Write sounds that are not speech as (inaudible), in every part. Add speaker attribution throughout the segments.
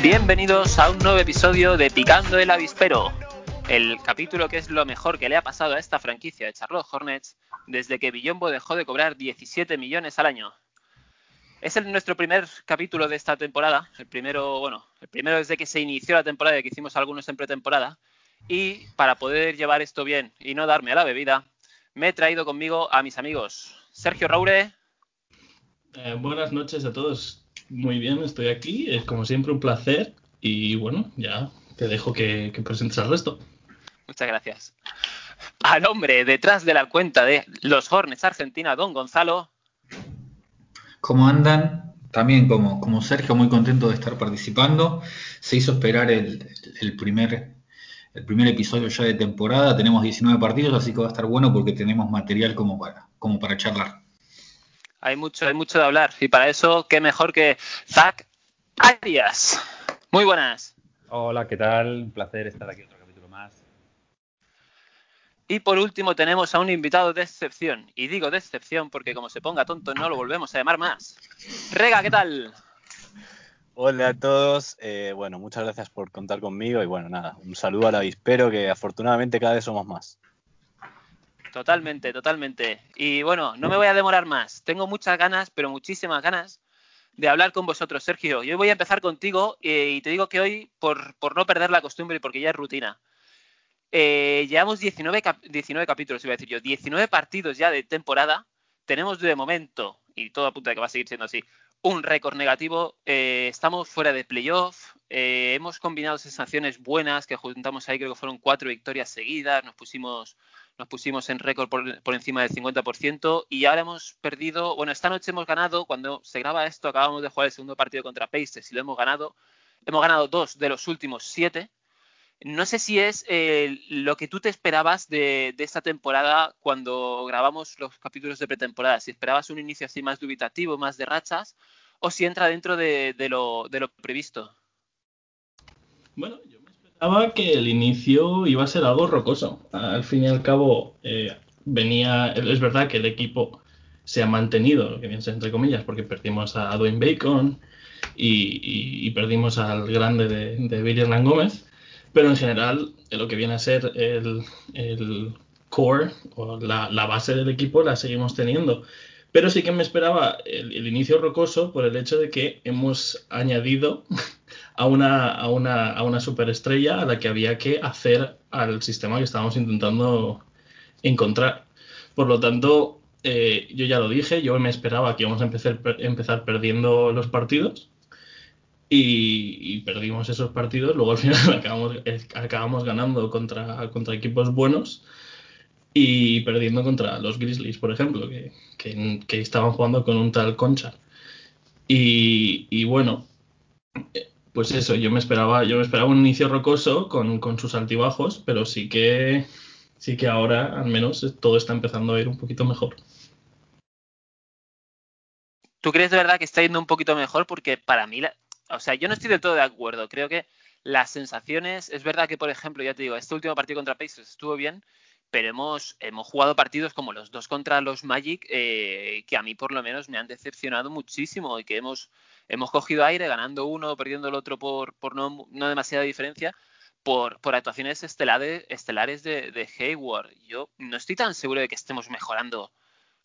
Speaker 1: Bienvenidos a un nuevo episodio de Picando el Avispero, el capítulo que es lo mejor que le ha pasado a esta franquicia de Charlotte Hornets desde que Billombo dejó de cobrar 17 millones al año. Es el- nuestro primer capítulo de esta temporada, el primero, bueno, el primero desde que se inició la temporada, que hicimos algunos en pretemporada, y para poder llevar esto bien y no darme a la bebida, me he traído conmigo a mis amigos Sergio Raure,
Speaker 2: Eh, buenas noches a todos. Muy bien, estoy aquí. Es como siempre un placer. Y bueno, ya te dejo que, que presentes al resto.
Speaker 1: Muchas gracias. Al hombre detrás de la cuenta de los Hornets Argentina, don Gonzalo.
Speaker 3: ¿Cómo andan? También como, como Sergio, muy contento de estar participando. Se hizo esperar el, el primer, el primer episodio ya de temporada. Tenemos 19 partidos, así que va a estar bueno porque tenemos material como para, como para charlar.
Speaker 1: Hay mucho, hay mucho de hablar. Y para eso, qué mejor que Zach Arias. Muy buenas.
Speaker 4: Hola, ¿qué tal? Un placer estar aquí otro capítulo más.
Speaker 1: Y por último tenemos a un invitado de excepción. Y digo de excepción porque como se ponga tonto no lo volvemos a llamar más. Rega, ¿qué tal?
Speaker 5: Hola a todos, eh, bueno, muchas gracias por contar conmigo y bueno, nada, un saludo al avispero que afortunadamente cada vez somos más.
Speaker 1: Totalmente, totalmente. Y bueno, no me voy a demorar más. Tengo muchas ganas, pero muchísimas ganas de hablar con vosotros, Sergio. Yo voy a empezar contigo eh, y te digo que hoy, por, por no perder la costumbre y porque ya es rutina, eh, llevamos 19, cap- 19 capítulos, iba a decir yo, 19 partidos ya de temporada. Tenemos de momento, y todo apunta a que va a seguir siendo así, un récord negativo. Eh, estamos fuera de playoff. eh, hemos combinado sensaciones buenas que juntamos ahí, creo que fueron cuatro victorias seguidas. Nos pusimos nos pusimos en récord por, por encima del 50% y ahora hemos perdido, bueno, esta noche hemos ganado, cuando se graba esto acabamos de jugar el segundo partido contra Pacers y lo hemos ganado, hemos ganado dos de los últimos siete. No sé si es eh, lo que tú te esperabas de, de esta temporada cuando grabamos los capítulos de pretemporada, si esperabas un inicio así más dubitativo, más de rachas, o si entra dentro de, de lo, de lo previsto.
Speaker 2: Bueno, esperaba que el inicio iba a ser algo rocoso. Al fin y al cabo, eh, venía. Es verdad que el equipo se ha mantenido, lo que ser entre comillas, porque perdimos a Dwayne Bacon y, y- y perdimos al grande de, de Billy Hernán Gómez. Pero en general, eh, lo que viene a ser el, el core o la, la base del equipo la seguimos teniendo. Pero sí que me esperaba el, el inicio rocoso por el hecho de que hemos añadido a una, a, una, a una superestrella a la que había que hacer al sistema que estábamos intentando encontrar. Por lo tanto, eh, yo ya lo dije, yo me esperaba que íbamos a empezar, empezar perdiendo los partidos y, perdimos esos partidos. Luego al final (laughs) acabamos, eh, acabamos ganando contra, contra equipos buenos y perdiendo contra los Grizzlies, por ejemplo, que, que, estaban jugando con un tal Concha. Y, bueno, pues eso, yo me esperaba, yo me esperaba un inicio rocoso con, con sus altibajos, pero sí que sí que ahora al menos todo está empezando a ir un poquito mejor.
Speaker 1: ¿Tú crees de verdad que está yendo un poquito mejor? Porque para mí, la- o sea, yo no estoy del todo de acuerdo. Creo que las sensaciones, es verdad que, por ejemplo, ya te digo, este último partido contra Pacers estuvo bien, pero hemos, hemos jugado partidos como los dos contra los Magic, eh, que a mí por lo menos me han decepcionado muchísimo y que hemos, hemos cogido aire ganando uno, perdiendo el otro por, por no, no demasiada diferencia, por, por actuaciones estelares, estelares de, Hayward. Yo no estoy tan seguro de que estemos mejorando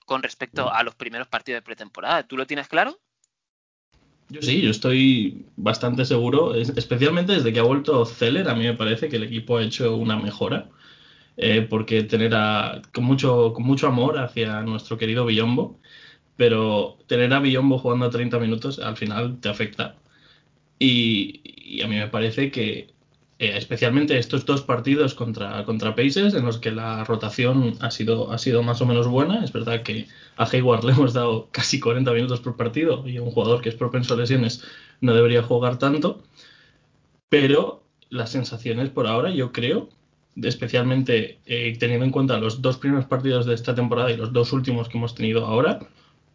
Speaker 1: con respecto a los primeros partidos de pretemporada. ¿Tú lo tienes claro?
Speaker 2: Yo sí, yo estoy bastante seguro, es- especialmente desde que ha vuelto Zeller, a mí me parece que el equipo ha hecho una mejora, eh, porque tener a, con, mucho, con mucho amor hacia nuestro querido Billombo, pero tener a Billombo jugando 30 minutos al final te afecta. Y, y a mí me parece que eh, especialmente estos dos partidos contra, contra Pacers en los que la rotación ha sido, ha sido más o menos buena. Es verdad que a Hayward le hemos dado (laughs) casi 40 minutos por partido y un jugador que es propenso a lesiones no debería jugar tanto. Pero las sensaciones por ahora, yo creo, especialmente eh, teniendo en cuenta los dos primeros partidos de esta temporada y los dos últimos que hemos tenido ahora,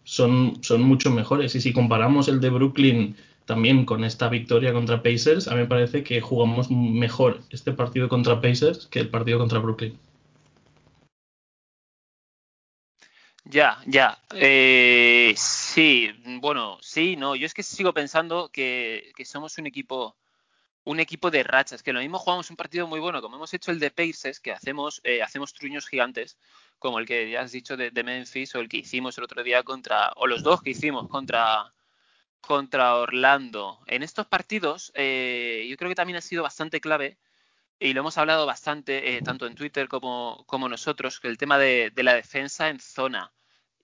Speaker 2: son, son mucho mejores. Y si comparamos el de Brooklyn también con esta victoria contra Pacers, a mí me parece que jugamos mejor este partido contra Pacers que el partido contra Brooklyn.
Speaker 1: Ya, ya. Eh, sí, bueno, sí, no. Yo es que sigo pensando que, que, somos un equipo un equipo de rachas, que lo mismo jugamos un partido muy bueno, como hemos hecho el de Pacers, que hacemos, eh, hacemos truños gigantes, como el que ya has dicho de, Memphis, o el que hicimos el otro día contra, o los dos que hicimos contra, contra Orlando. En estos partidos, eh, yo creo que también ha sido bastante clave, y lo hemos hablado bastante, eh, tanto en Twitter como, como nosotros, que el tema de, de la defensa en zona.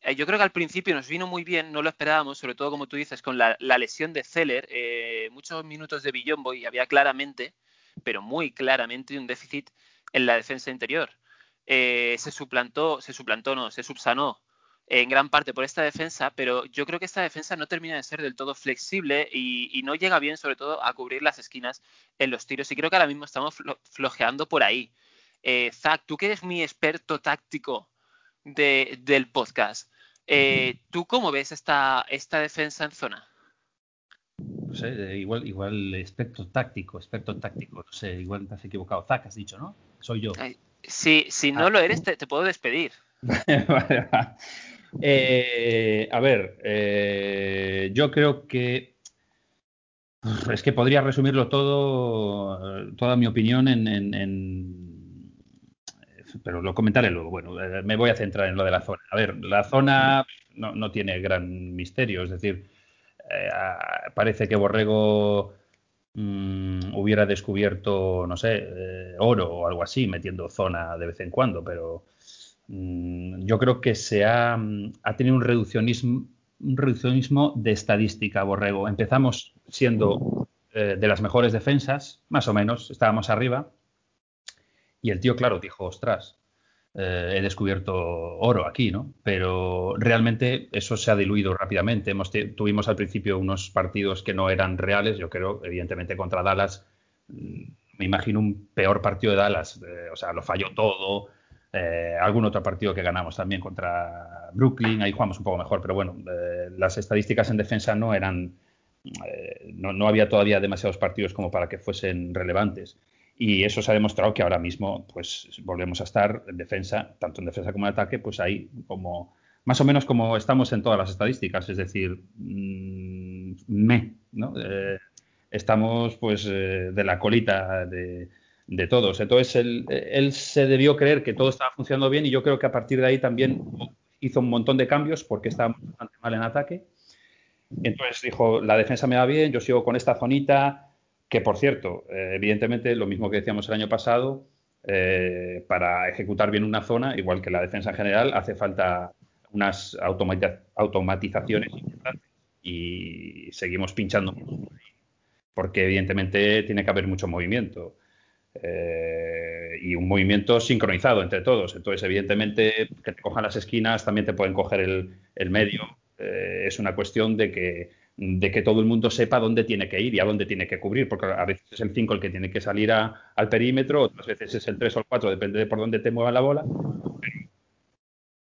Speaker 1: Eh, yo creo que al principio nos vino muy bien, no lo esperábamos, sobre todo como tú dices, con la, la lesión de Zeller, eh, muchos minutos de Billombo y había claramente, pero muy claramente, un déficit en la defensa interior. Eh, se suplantó, se suplantó, no, se subsanó en gran parte por esta defensa, pero yo creo que esta defensa no termina de ser del todo flexible y, y no llega bien, sobre todo, a cubrir las esquinas en los tiros. Y creo que ahora mismo estamos flo flojeando por ahí. Eh, Zach, tú que eres mi experto táctico de, del podcast, eh, ¿tú cómo ves esta, esta defensa en zona?
Speaker 4: No sé, igual, igual experto táctico, experto táctico, no sé, igual te has equivocado. Zach, has dicho, ¿no? Soy yo.
Speaker 1: Ay, si, si no ah. lo eres, te, te puedo despedir. (laughs)
Speaker 4: vale, va. Eh, a ver, eh, yo creo que es que podría resumirlo todo, toda mi opinión en, en, en, pero lo comentaré luego. Bueno, eh, me voy a centrar en lo de la zona. A ver, la zona no, no tiene gran misterio, es decir, eh, parece que Borrego mmm, hubiera descubierto, no sé, eh, oro o algo así, metiendo zona de vez en cuando, pero Mm, yo creo que se ha, mm, ha tenido un reduccionismo, un reduccionismo, de estadística, Borrego. Empezamos siendo eh, de las mejores defensas, más o menos, estábamos arriba, y el tío, claro, dijo, ostras, eh, he descubierto oro aquí, ¿no? Pero realmente eso se ha diluido rápidamente. Hemos tuvimos al principio unos partidos que no eran reales, yo creo, evidentemente contra Dallas, mm, me imagino un peor partido de Dallas, eh, o sea, lo falló todo, eh, algún otro partido que ganamos también contra Brooklyn, ahí jugamos un poco mejor, pero bueno, eh, las estadísticas en defensa no eran, no, no, había todavía demasiados partidos como para que fuesen relevantes. Y eso se ha demostrado que ahora mismo, pues volvemos a estar en defensa, tanto en defensa como en ataque, pues ahí como más o menos como estamos en todas las estadísticas, es decir, mmm, me, ¿no? Eh, estamos pues eh, de la colita de, de todos. Entonces él, él, se debió creer que todo estaba funcionando bien y yo creo que a partir de ahí también hizo un montón de cambios porque estábamos bastante mal en ataque. Entonces dijo, la defensa me va bien, yo sigo con esta zonita, que por cierto, eh, evidentemente lo mismo que decíamos el año pasado, eh, para ejecutar bien una zona, igual que la defensa en general, hace falta unas automatiz automatizaciones importantes y seguimos pinchando porque evidentemente tiene que haber mucho movimiento eh, y un movimiento sincronizado entre todos. Entonces, evidentemente, que te cojan las esquinas, también te pueden coger el, el medio. Es una cuestión de que, de que todo el mundo sepa dónde tiene que ir y a dónde tiene que cubrir, porque a veces es el 5 el que tiene que salir a, al perímetro, otras veces es el 3 o el 4, depende de por dónde te mueva la bola.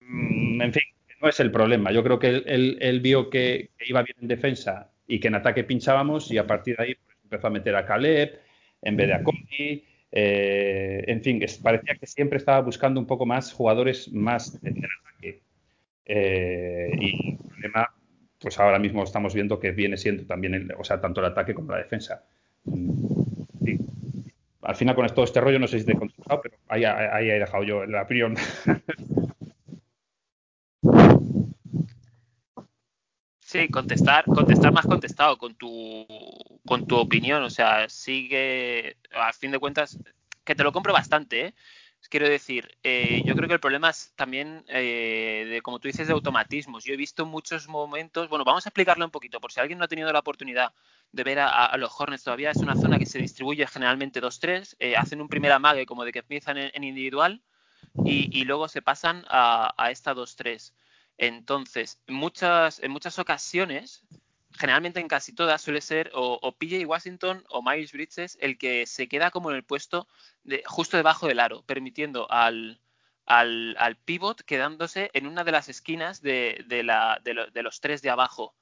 Speaker 4: Mm, en fin, no es el problema. Yo creo que él, él, él vio que, que, iba bien en defensa y que en ataque pinchábamos y a partir de ahí pues, empezó a meter a Caleb en vez de a Cody eh, en fin, es, parecía que siempre estaba buscando un poco más jugadores más en ataque. Eh, y el problema, pues ahora mismo estamos viendo que viene siendo también, el, o sea, tanto el ataque como la defensa. Sí. Al final, con todo este rollo, no sé si te he contestado, pero ahí, ahí he dejado yo la opinión.
Speaker 1: Sí, contestar, contestar más contestado con tu, con tu opinión. O sea, sigue, a fin de cuentas, que te lo compro bastante, ¿eh? Quiero decir, eh, yo creo que el problema es también, eh, de, como tú dices, de automatismos. Yo he visto muchos momentos, bueno, vamos a explicarlo un poquito, por si alguien no ha tenido la oportunidad de ver a, los Hornets todavía. Es una zona que se distribuye generalmente 2-3, eh, hacen un primer amague como de que empiezan en, individual y, y, luego se pasan a, a esta 2-3. Entonces, muchas, en muchas ocasiones, generalmente en casi todas, suele ser o, PJ Washington o Miles Bridges el que se queda como en el puesto de, justo debajo del aro, permitiendo al, al, al, pivot quedándose en una de las esquinas de, de, la, de, de, los tres de abajo,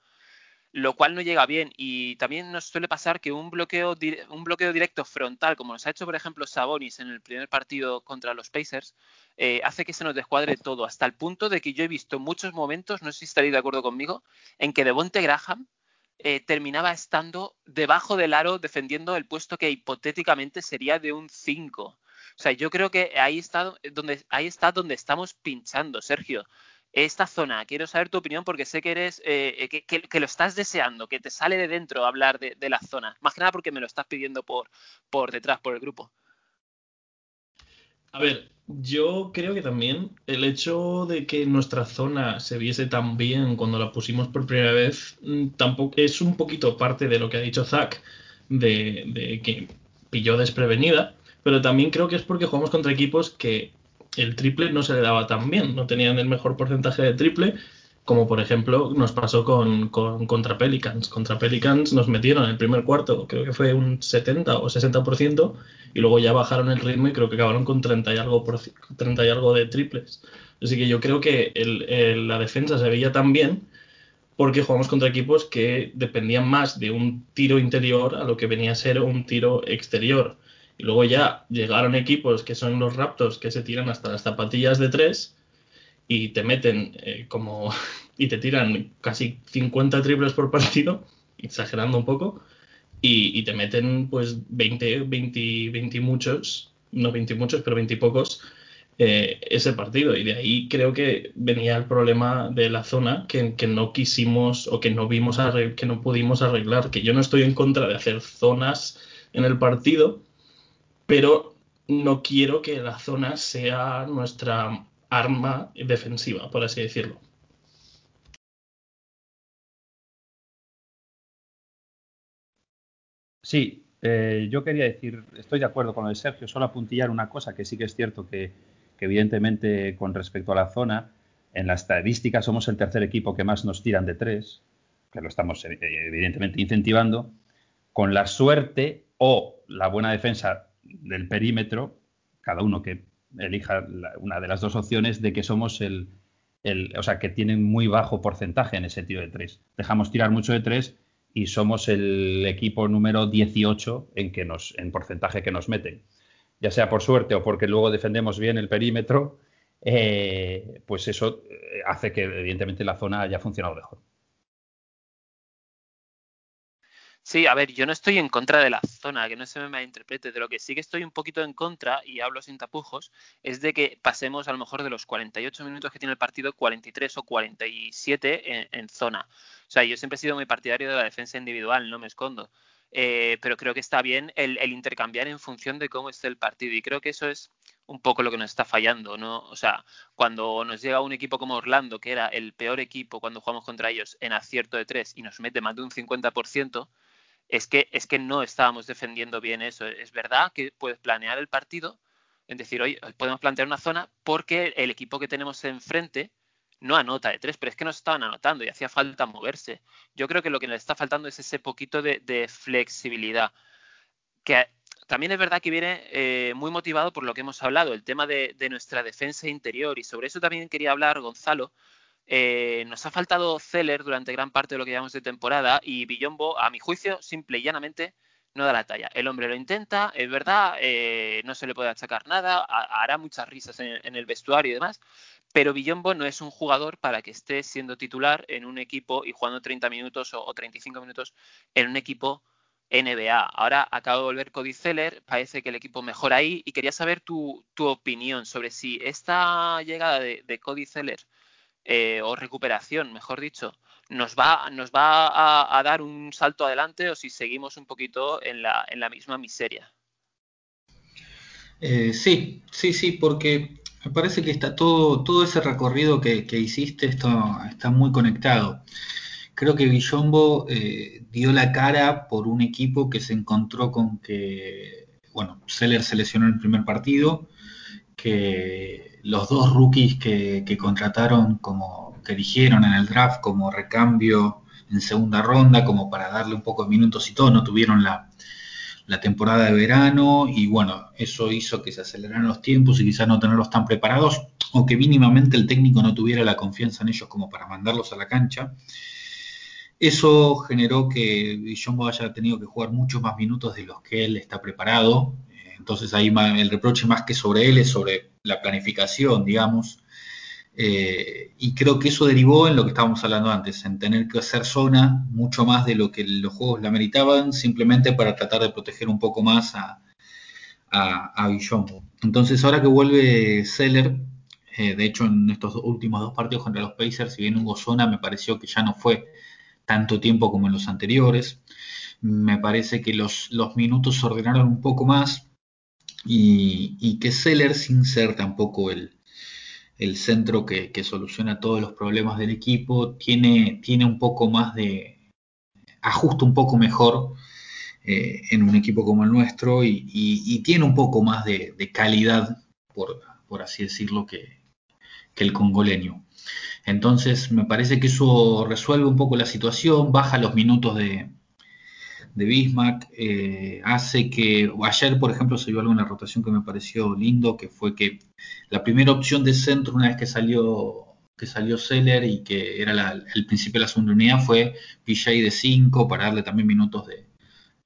Speaker 1: lo cual no llega bien. Y también nos suele pasar que un bloqueo, un bloqueo directo frontal, como nos ha hecho, por ejemplo, Sabonis en el primer partido contra los Pacers, eh, hace que se nos descuadre todo, hasta el punto de que yo he visto muchos momentos, no sé si estaréis de acuerdo conmigo, en que Devonte Graham eh, terminaba estando debajo del aro defendiendo el puesto que hipotéticamente sería de un 5. O sea, yo creo que ahí está donde, ahí está donde estamos pinchando, Sergio. Esta zona, quiero saber tu opinión porque sé que eres, eh, que, que, que, lo estás deseando, que te sale de dentro hablar de, de, la zona. Más que nada porque me lo estás pidiendo por, por detrás, por el grupo.
Speaker 2: A ver, yo creo que también el hecho de que nuestra zona se viese tan bien cuando la pusimos por primera vez, mm, tampoco es un poquito parte de lo que ha dicho Zach, de, de que pilló desprevenida, pero también creo que es porque jugamos contra equipos que el triple no se le daba tan bien, no tenían el mejor porcentaje de triple, como por ejemplo nos pasó con, con, contra Pelicans. Contra Pelicans nos metieron en el primer cuarto, creo que fue un 70 o 60%, y luego ya bajaron el ritmo y creo que acabaron con 30 y algo, por, 30 y algo de triples. Así que yo creo que el, la defensa se veía tan bien porque jugamos contra equipos que dependían más de un tiro interior a lo que venía a ser un tiro exterior. Y luego ya llegaron equipos que son los Raptors que se tiran hasta las zapatillas de tres y te meten eh, como (laughs) y te tiran casi 50 triples por partido, exagerando un poco, y, y te meten pues 20, 20, 20 muchos, no 20 muchos, pero 20 pocos eh, ese partido. Y de ahí creo que venía el problema de la zona que, que no quisimos o que no vimos que no pudimos arreglar. Que yo no estoy en contra de hacer zonas en el partido, pero no quiero que la zona sea nuestra arma defensiva, por así decirlo.
Speaker 4: Sí, eh, yo quería decir, estoy de acuerdo con el Sergio, solo apuntillar una cosa que sí que es cierto que, que, evidentemente con respecto a la zona, en la estadística somos el tercer equipo que más nos tiran de tres, que lo estamos eh, evidentemente incentivando, con la suerte o la buena defensa del perímetro, cada uno que elija una de las dos opciones, de que somos el, el, o sea, que tienen muy bajo porcentaje en ese tiro de tres. Dejamos tirar mucho de tres y somos el equipo número 18 en, que nos, en porcentaje que nos meten. Ya sea por suerte o porque luego defendemos bien el perímetro, eh, pues eso hace que evidentemente la zona haya funcionado mejor.
Speaker 1: Sí, a ver, yo no estoy en contra de la zona, que no se me malinterprete. De lo que sí que estoy un poquito en contra, y hablo sin tapujos, es de que pasemos a lo mejor de los 48 minutos que tiene el partido, 43 o 47 en, en zona. O sea, yo siempre he sido muy partidario de la defensa individual, no me escondo. Eh, pero creo que está bien el, el, intercambiar en función de cómo esté el partido. Y creo que eso es un poco lo que nos está fallando, ¿no? O sea, cuando nos llega un equipo como Orlando, que era el peor equipo cuando jugamos contra ellos en acierto de tres y nos mete más de un 50%, es que, es que no estábamos defendiendo bien eso. Es verdad que puedes planear el partido, es decir, hoy podemos plantear una zona porque el equipo que tenemos enfrente no anota de tres, pero es que nos estaban anotando y hacía falta moverse. Yo creo que lo que le está faltando es ese poquito de, flexibilidad. Que también es verdad que viene eh, muy motivado por lo que hemos hablado, el tema de, nuestra defensa interior. Y sobre eso también quería hablar, Gonzalo, eh, nos ha faltado Zeller durante gran parte de lo que llevamos de temporada y Billombo, a mi juicio, simple y llanamente, no da la talla. El hombre lo intenta, es verdad, eh, no se le puede achacar nada, hará muchas risas en, el vestuario y demás, pero Billombo no es un jugador para que esté siendo titular en un equipo y jugando 30 minutos o, o 35 minutos en un equipo NBA. Ahora acaba de volver Cody Zeller, parece que el equipo mejora ahí y quería saber tu, tu opinión sobre si esta llegada de, de Cody Zeller eh, o recuperación, mejor dicho, nos va, nos va a, dar un salto adelante o si seguimos un poquito en la, en la misma miseria.
Speaker 3: Eh, sí, sí, sí, porque me parece que está todo, todo ese recorrido que, hiciste está, está, muy conectado. creo que Villombo eh, dio la cara por un equipo que se encontró con que, bueno, Seller se lesionó en el primer partido, que los dos rookies que, contrataron como que eligieron en el draft como recambio en segunda ronda, como para darle un poco de minutos y todo, no tuvieron la, la temporada de verano y bueno, eso hizo que se aceleraran los tiempos y quizás no tenerlos tan preparados o que mínimamente el técnico no tuviera la confianza en ellos como para mandarlos a la cancha. Eso generó que Villombo haya tenido que jugar muchos más minutos de los que él está preparado. Entonces ahí el reproche más que sobre él es sobre la planificación, digamos. Eh, y creo que eso derivó en lo que estábamos hablando antes, en tener que hacer zona mucho más de lo que los juegos la meritaban, simplemente para tratar de proteger un poco más a, a. Entonces ahora que vuelve Seller, eh, de hecho en estos últimos dos partidos contra los Pacers, si bien hubo zona, me pareció que ya no fue tanto tiempo como en los anteriores. Me parece que los, los minutos se ordenaron un poco más y, y que Seller, sin ser tampoco el, el centro que, soluciona todos los problemas del equipo, tiene, tiene un poco más de, ajusta un poco mejor eh, en un equipo como el nuestro y, tiene un poco más de, calidad, por, por, así decirlo, que, que el congoleño. Entonces me parece que eso resuelve un poco la situación, baja los minutos de, de Bismarck, eh, hace que ayer, por ejemplo, se vio algo en la rotación que me pareció lindo, que fue que la primera opción de centro, una vez que salió que salió Seller y que era el principio de la segunda unidad, fue PJ de 5 para darle también minutos de,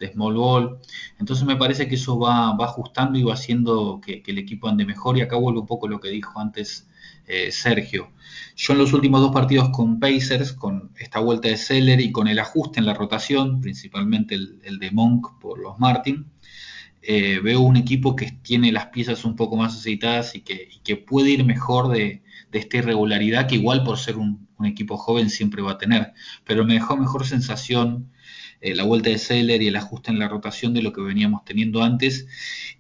Speaker 3: small ball. Entonces me parece que eso va, ajustando y va haciendo que, el equipo ande mejor. Y acá vuelvo un poco lo que dijo antes eh, Sergio. Yo en los últimos dos partidos con Pacers, con esta vuelta de Seller y con el ajuste en la rotación, principalmente el, de Monk por los Martin, eh, veo un equipo que tiene las piezas un poco más aceitadas y que, puede ir mejor de, esta irregularidad que igual por ser un, equipo joven siempre va a tener. Pero me dejó mejor sensación eh, la vuelta de Seller y el ajuste en la rotación de lo que veníamos teniendo antes.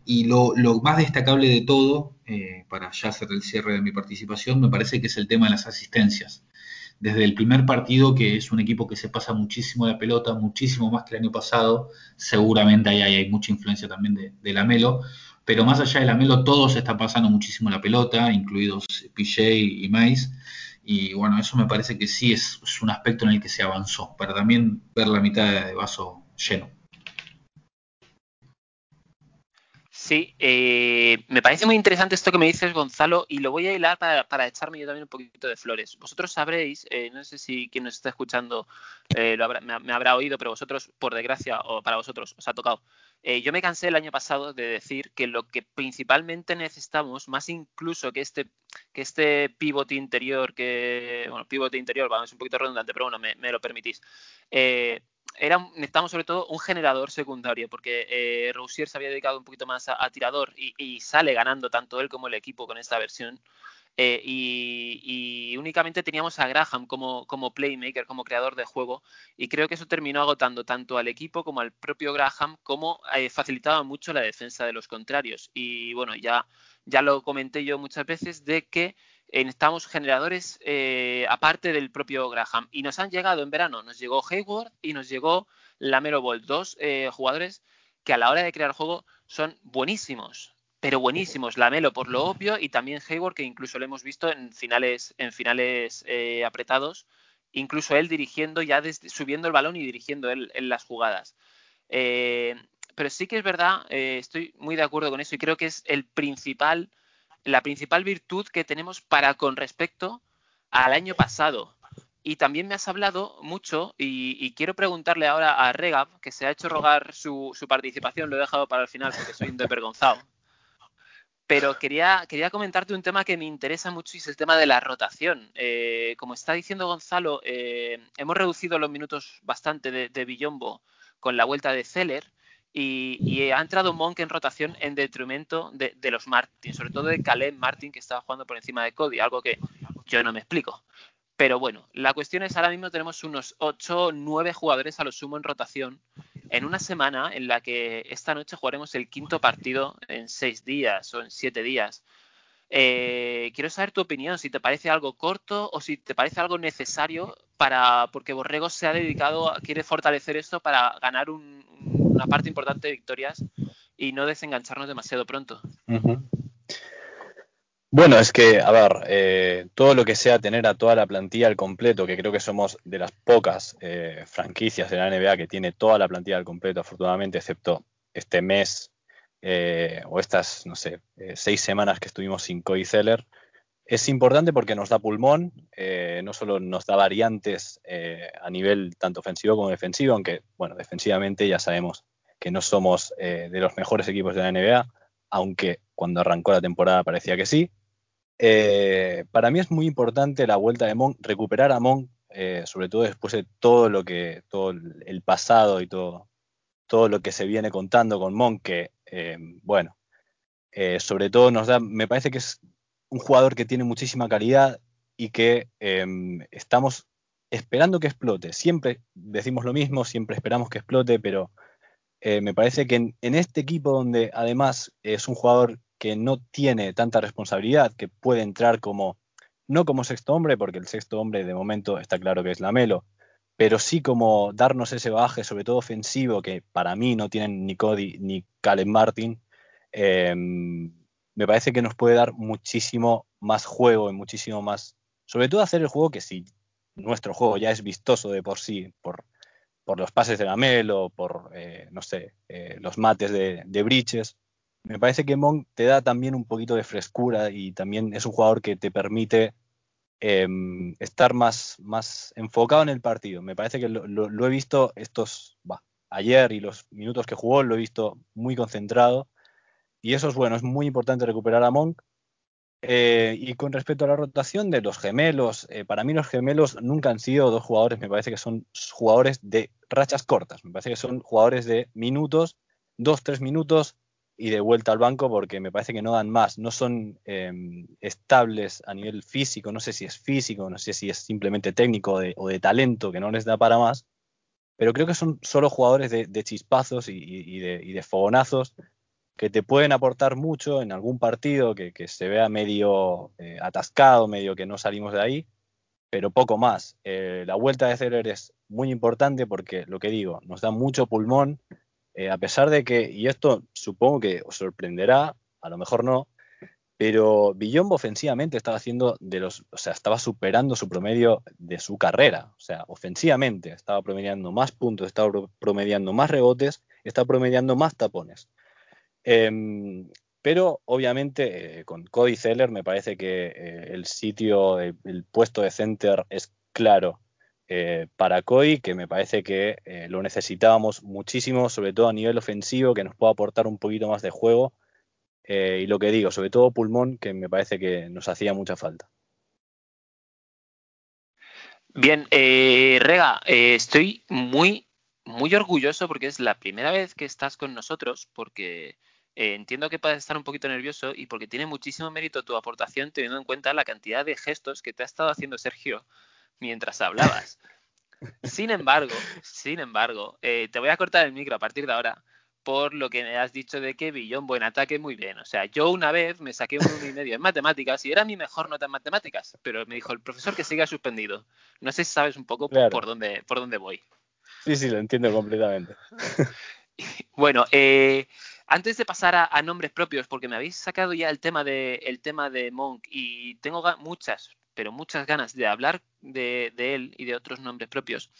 Speaker 3: Y lo, más destacable de todo, eh, para ya hacer el cierre de mi participación, me parece que es el tema de las asistencias. Desde el primer partido, que es un equipo que se pasa muchísimo la pelota, muchísimo más que el año pasado, seguramente ahí hay, mucha influencia también de, de la Melo, pero más allá de la Melo, todos están pasando muchísimo la pelota, incluidos PJ y Mais. Y bueno, eso me parece que sí es, un aspecto en el que se avanzó, para también ver la mitad de vaso lleno.
Speaker 1: Sí, eh, me parece muy interesante esto que me dices, Gonzalo, y lo voy a hilar para, echarme yo también un poquito de flores. Vosotros sabréis, eh, no sé si quien nos está escuchando eh, me, habrá oído, pero vosotros, por desgracia, o para vosotros, os ha tocado. yo me cansé el año pasado de decir que lo que principalmente necesitamos, más incluso que este, que este pivote interior, que, bueno, pivote interior, vamos, es un poquito redundante, pero bueno, me, me lo permitís era, necesitamos sobre todo un generador secundario, porque eh, se había dedicado un poquito más a, tirador y, sale ganando tanto él como el equipo con esta versión. Eh, y, únicamente teníamos a Graham como, como playmaker, como creador de juego, y creo que eso terminó agotando tanto al equipo como al propio Graham, como eh, facilitaba mucho la defensa de los contrarios. Y bueno, ya, ya lo comenté yo muchas veces de que necesitamos generadores eh, aparte del propio Graham. Y nos han llegado en verano, nos llegó Hayward y nos llegó Lamero Ball, dos eh, jugadores que a la hora de crear juego son buenísimos, pero buenísimos. Lamelo por lo obvio y también Hayward, que incluso lo hemos visto en finales, en finales eh, apretados, incluso él dirigiendo, ya subiendo el balón y dirigiendo él en las jugadas. pero sí que es verdad, estoy muy de acuerdo con eso y creo que es el principal la principal virtud que tenemos para con respecto al año pasado. Y también me has hablado mucho, y, quiero preguntarle ahora a Regab, que se ha hecho rogar su, participación, lo he dejado para el final porque soy un desvergonzado. Pero quería, quería comentarte un tema que me interesa mucho y es el tema de la rotación. Eh, como está diciendo Gonzalo, eh, hemos reducido los minutos bastante de, de Villombo con la vuelta de Zeller y, ha entrado Monk en rotación en detrimento de, los Martin, sobre todo de Caleb Martin, que estaba jugando por encima de Cody, algo que yo no me explico. Pero bueno, la cuestión es ahora mismo tenemos unos 8 o 9 jugadores a lo sumo en rotación en una semana en la que esta noche jugaremos el quinto partido en 6 días o en 7 días. Eh, quiero saber tu opinión, si te parece algo corto o si te parece algo necesario para, porque Borrego se ha dedicado, quiere fortalecer esto para ganar un- una parte importante de victorias y no desengancharnos demasiado pronto.
Speaker 5: Bueno, es que, a ver, eh, todo lo que sea tener a toda la plantilla al completo, que creo que somos de las pocas eh, franquicias de la NBA que tiene toda la plantilla al completo, afortunadamente, excepto este mes eh, o estas, no sé, seis semanas que estuvimos sin Cody Zeller, es importante porque nos da pulmón, eh, no solo nos da variantes eh, a nivel tanto ofensivo como defensivo, aunque, bueno, defensivamente ya sabemos que no somos eh, de los mejores equipos de la NBA, aunque cuando arrancó la temporada parecía que sí. Para mí es muy importante la vuelta de Monk, recuperar a Monk, eh, sobre todo después de todo lo que, todo el pasado y todo, todo lo que se viene contando con Monk, que, bueno, sobre todo nos da, me parece que un jugador que tiene muchísima calidad y que eh, estamos esperando que explote. Siempre decimos lo mismo, siempre esperamos que explote, pero eh, me parece que en, este equipo donde además es un jugador que no tiene tanta responsabilidad, que puede entrar como, no como sexto hombre, porque el sexto hombre de momento está claro que es Lamelo, pero sí como darnos ese bagaje, sobre todo ofensivo, que para mí no tienen ni Cody ni Caleb Martin, eh, me parece que nos puede dar muchísimo más juego y muchísimo más, sobre todo hacer el juego que si nuestro juego ya es vistoso de por sí, por, por los pases de Lamelo, por, eh, no sé, eh, los mates de, de Bridges, me parece que Monk te da también un poquito de frescura y también es un jugador que te permite eh, estar más, más enfocado en el partido. Me parece que lo he visto estos, bah, ayer y los minutos que jugó, lo he visto muy concentrado. Y eso es bueno, es muy importante recuperar a Monk. Eh, y con respecto a la rotación de los gemelos, eh, para mí los gemelos nunca han sido dos jugadores, me parece que son jugadores de rachas cortas, me parece que son jugadores de minutos, dos, tres minutos y de vuelta al banco porque me parece que no dan más, no son eh, estables a nivel físico, no sé si es físico, no sé si es simplemente técnico o de, talento que no les da para más, pero creo que son solo jugadores de, chispazos y de fogonazos que te pueden aportar mucho en algún partido que, que se vea medio eh, atascado, medio que no salimos de ahí, pero poco más. Eh, la vuelta de Zeller es muy importante porque, lo que digo, nos da mucho pulmón, eh, a pesar de que, y esto supongo que os sorprenderá, a lo mejor no, pero Villombo ofensivamente estaba haciendo de los, o sea, estaba superando su promedio de su carrera, o sea, ofensivamente estaba promediando más puntos, estaba pro- promediando más rebotes, estaba promediando más tapones. Em, pero obviamente eh, con Cody Zeller me parece que eh, el sitio, el, puesto de center es claro eh, para Cody, que me parece que eh, lo necesitábamos muchísimo, sobre todo a nivel ofensivo, que nos pueda aportar un poquito más de juego. Y lo que digo, sobre todo pulmón, que me parece que nos hacía mucha falta.
Speaker 1: Bien, Rega, estoy muy, muy orgulloso porque es la primera vez que estás con nosotros, porque eh, entiendo que puedes estar un poquito nervioso y porque tiene muchísimo mérito tu aportación teniendo en cuenta la cantidad de gestos que te ha estado haciendo Sergio mientras hablabas. (laughs) Sin embargo, sin embargo, eh, te voy a cortar el micro a partir de ahora por lo que me has dicho de que Billón buen ataque muy bien. O sea, yo una vez me saqué un uno y medio en matemáticas y era mi mejor nota en matemáticas, pero me dijo el profesor que siga suspendido. No sé si sabes un poco por-
Speaker 5: Claro.
Speaker 1: por dónde por dónde voy.
Speaker 5: Sí, sí, lo entiendo completamente. (laughs)
Speaker 1: Bueno, eh, antes de pasar a, nombres propios, porque me habéis sacado ya el tema de el tema de Monk y tengo muchas, pero muchas ganas de hablar de, de él y de otros nombres propios.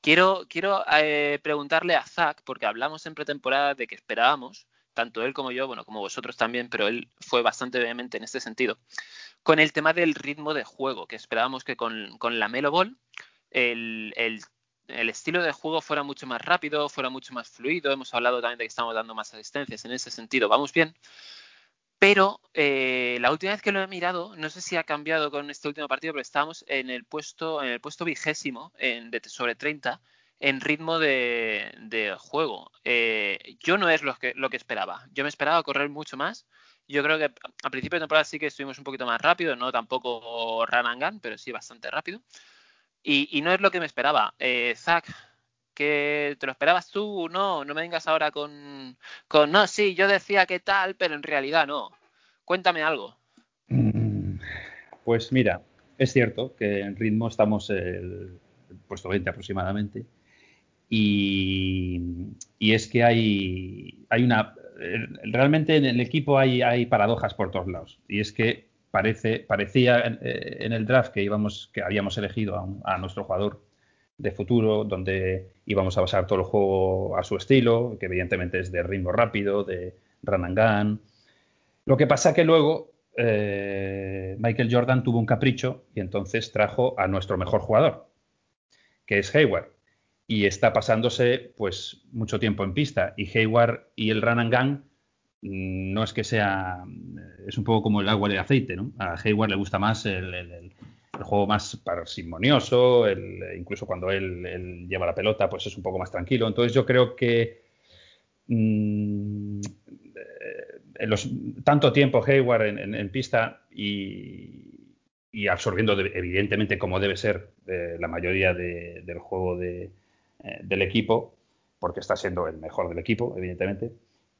Speaker 1: Quiero, eh, preguntarle a Zach, porque hablamos en pretemporada de que esperábamos, tanto él como yo, bueno, como vosotros también, pero él fue bastante vehemente en este sentido, con el tema del ritmo de juego, que esperábamos que con, la Melo Ball el el estilo de juego fuera mucho más rápido, fuera mucho más fluido. Hemos hablado también de que estamos dando más asistencias en ese sentido. Vamos bien. Pero eh, la última vez que lo he mirado, no sé si ha cambiado con este último partido, pero estábamos en el puesto, en el puesto vigésimo en, de, sobre 30 en ritmo de, juego. Eh, yo no es lo que, lo que esperaba. Yo me esperaba correr mucho más. Yo creo que a principio de temporada sí que estuvimos un poquito más rápido, no tampoco run pero sí bastante rápido. Y, no es lo que me esperaba. Eh, Zach, que te lo esperabas tú, no, no me vengas ahora con, con, no, sí, yo decía que tal, pero en realidad no. Cuéntame algo.
Speaker 4: Pues mira, es cierto que en ritmo estamos el, el puesto 20 aproximadamente. Y, y es que hay, hay una. Realmente en el equipo hay, hay paradojas por todos lados. Y es que parecía en, eh, en el draft que íbamos, que habíamos elegido a, nuestro jugador de futuro, donde íbamos a basar todo el juego a su estilo, que evidentemente es de ritmo rápido, de run and gun. Lo que pasa que luego eh, Michael Jordan tuvo un capricho y entonces trajo a nuestro mejor jugador, que es Hayward. Y está pasándose pues mucho tiempo en pista. Y Hayward y el run and gun no es que sea. Es un poco como el agua y el aceite, ¿no? A Hayward le gusta más el, el- juego más parsimonioso, incluso cuando él, lleva la pelota, pues es un poco más tranquilo. Entonces yo creo que mm, eh, en los- tanto tiempo Hayward en, en- pista y, y absorbiendo de- evidentemente como debe ser eh, la mayoría de- del juego de, eh, del equipo, porque está siendo el mejor del equipo, evidentemente,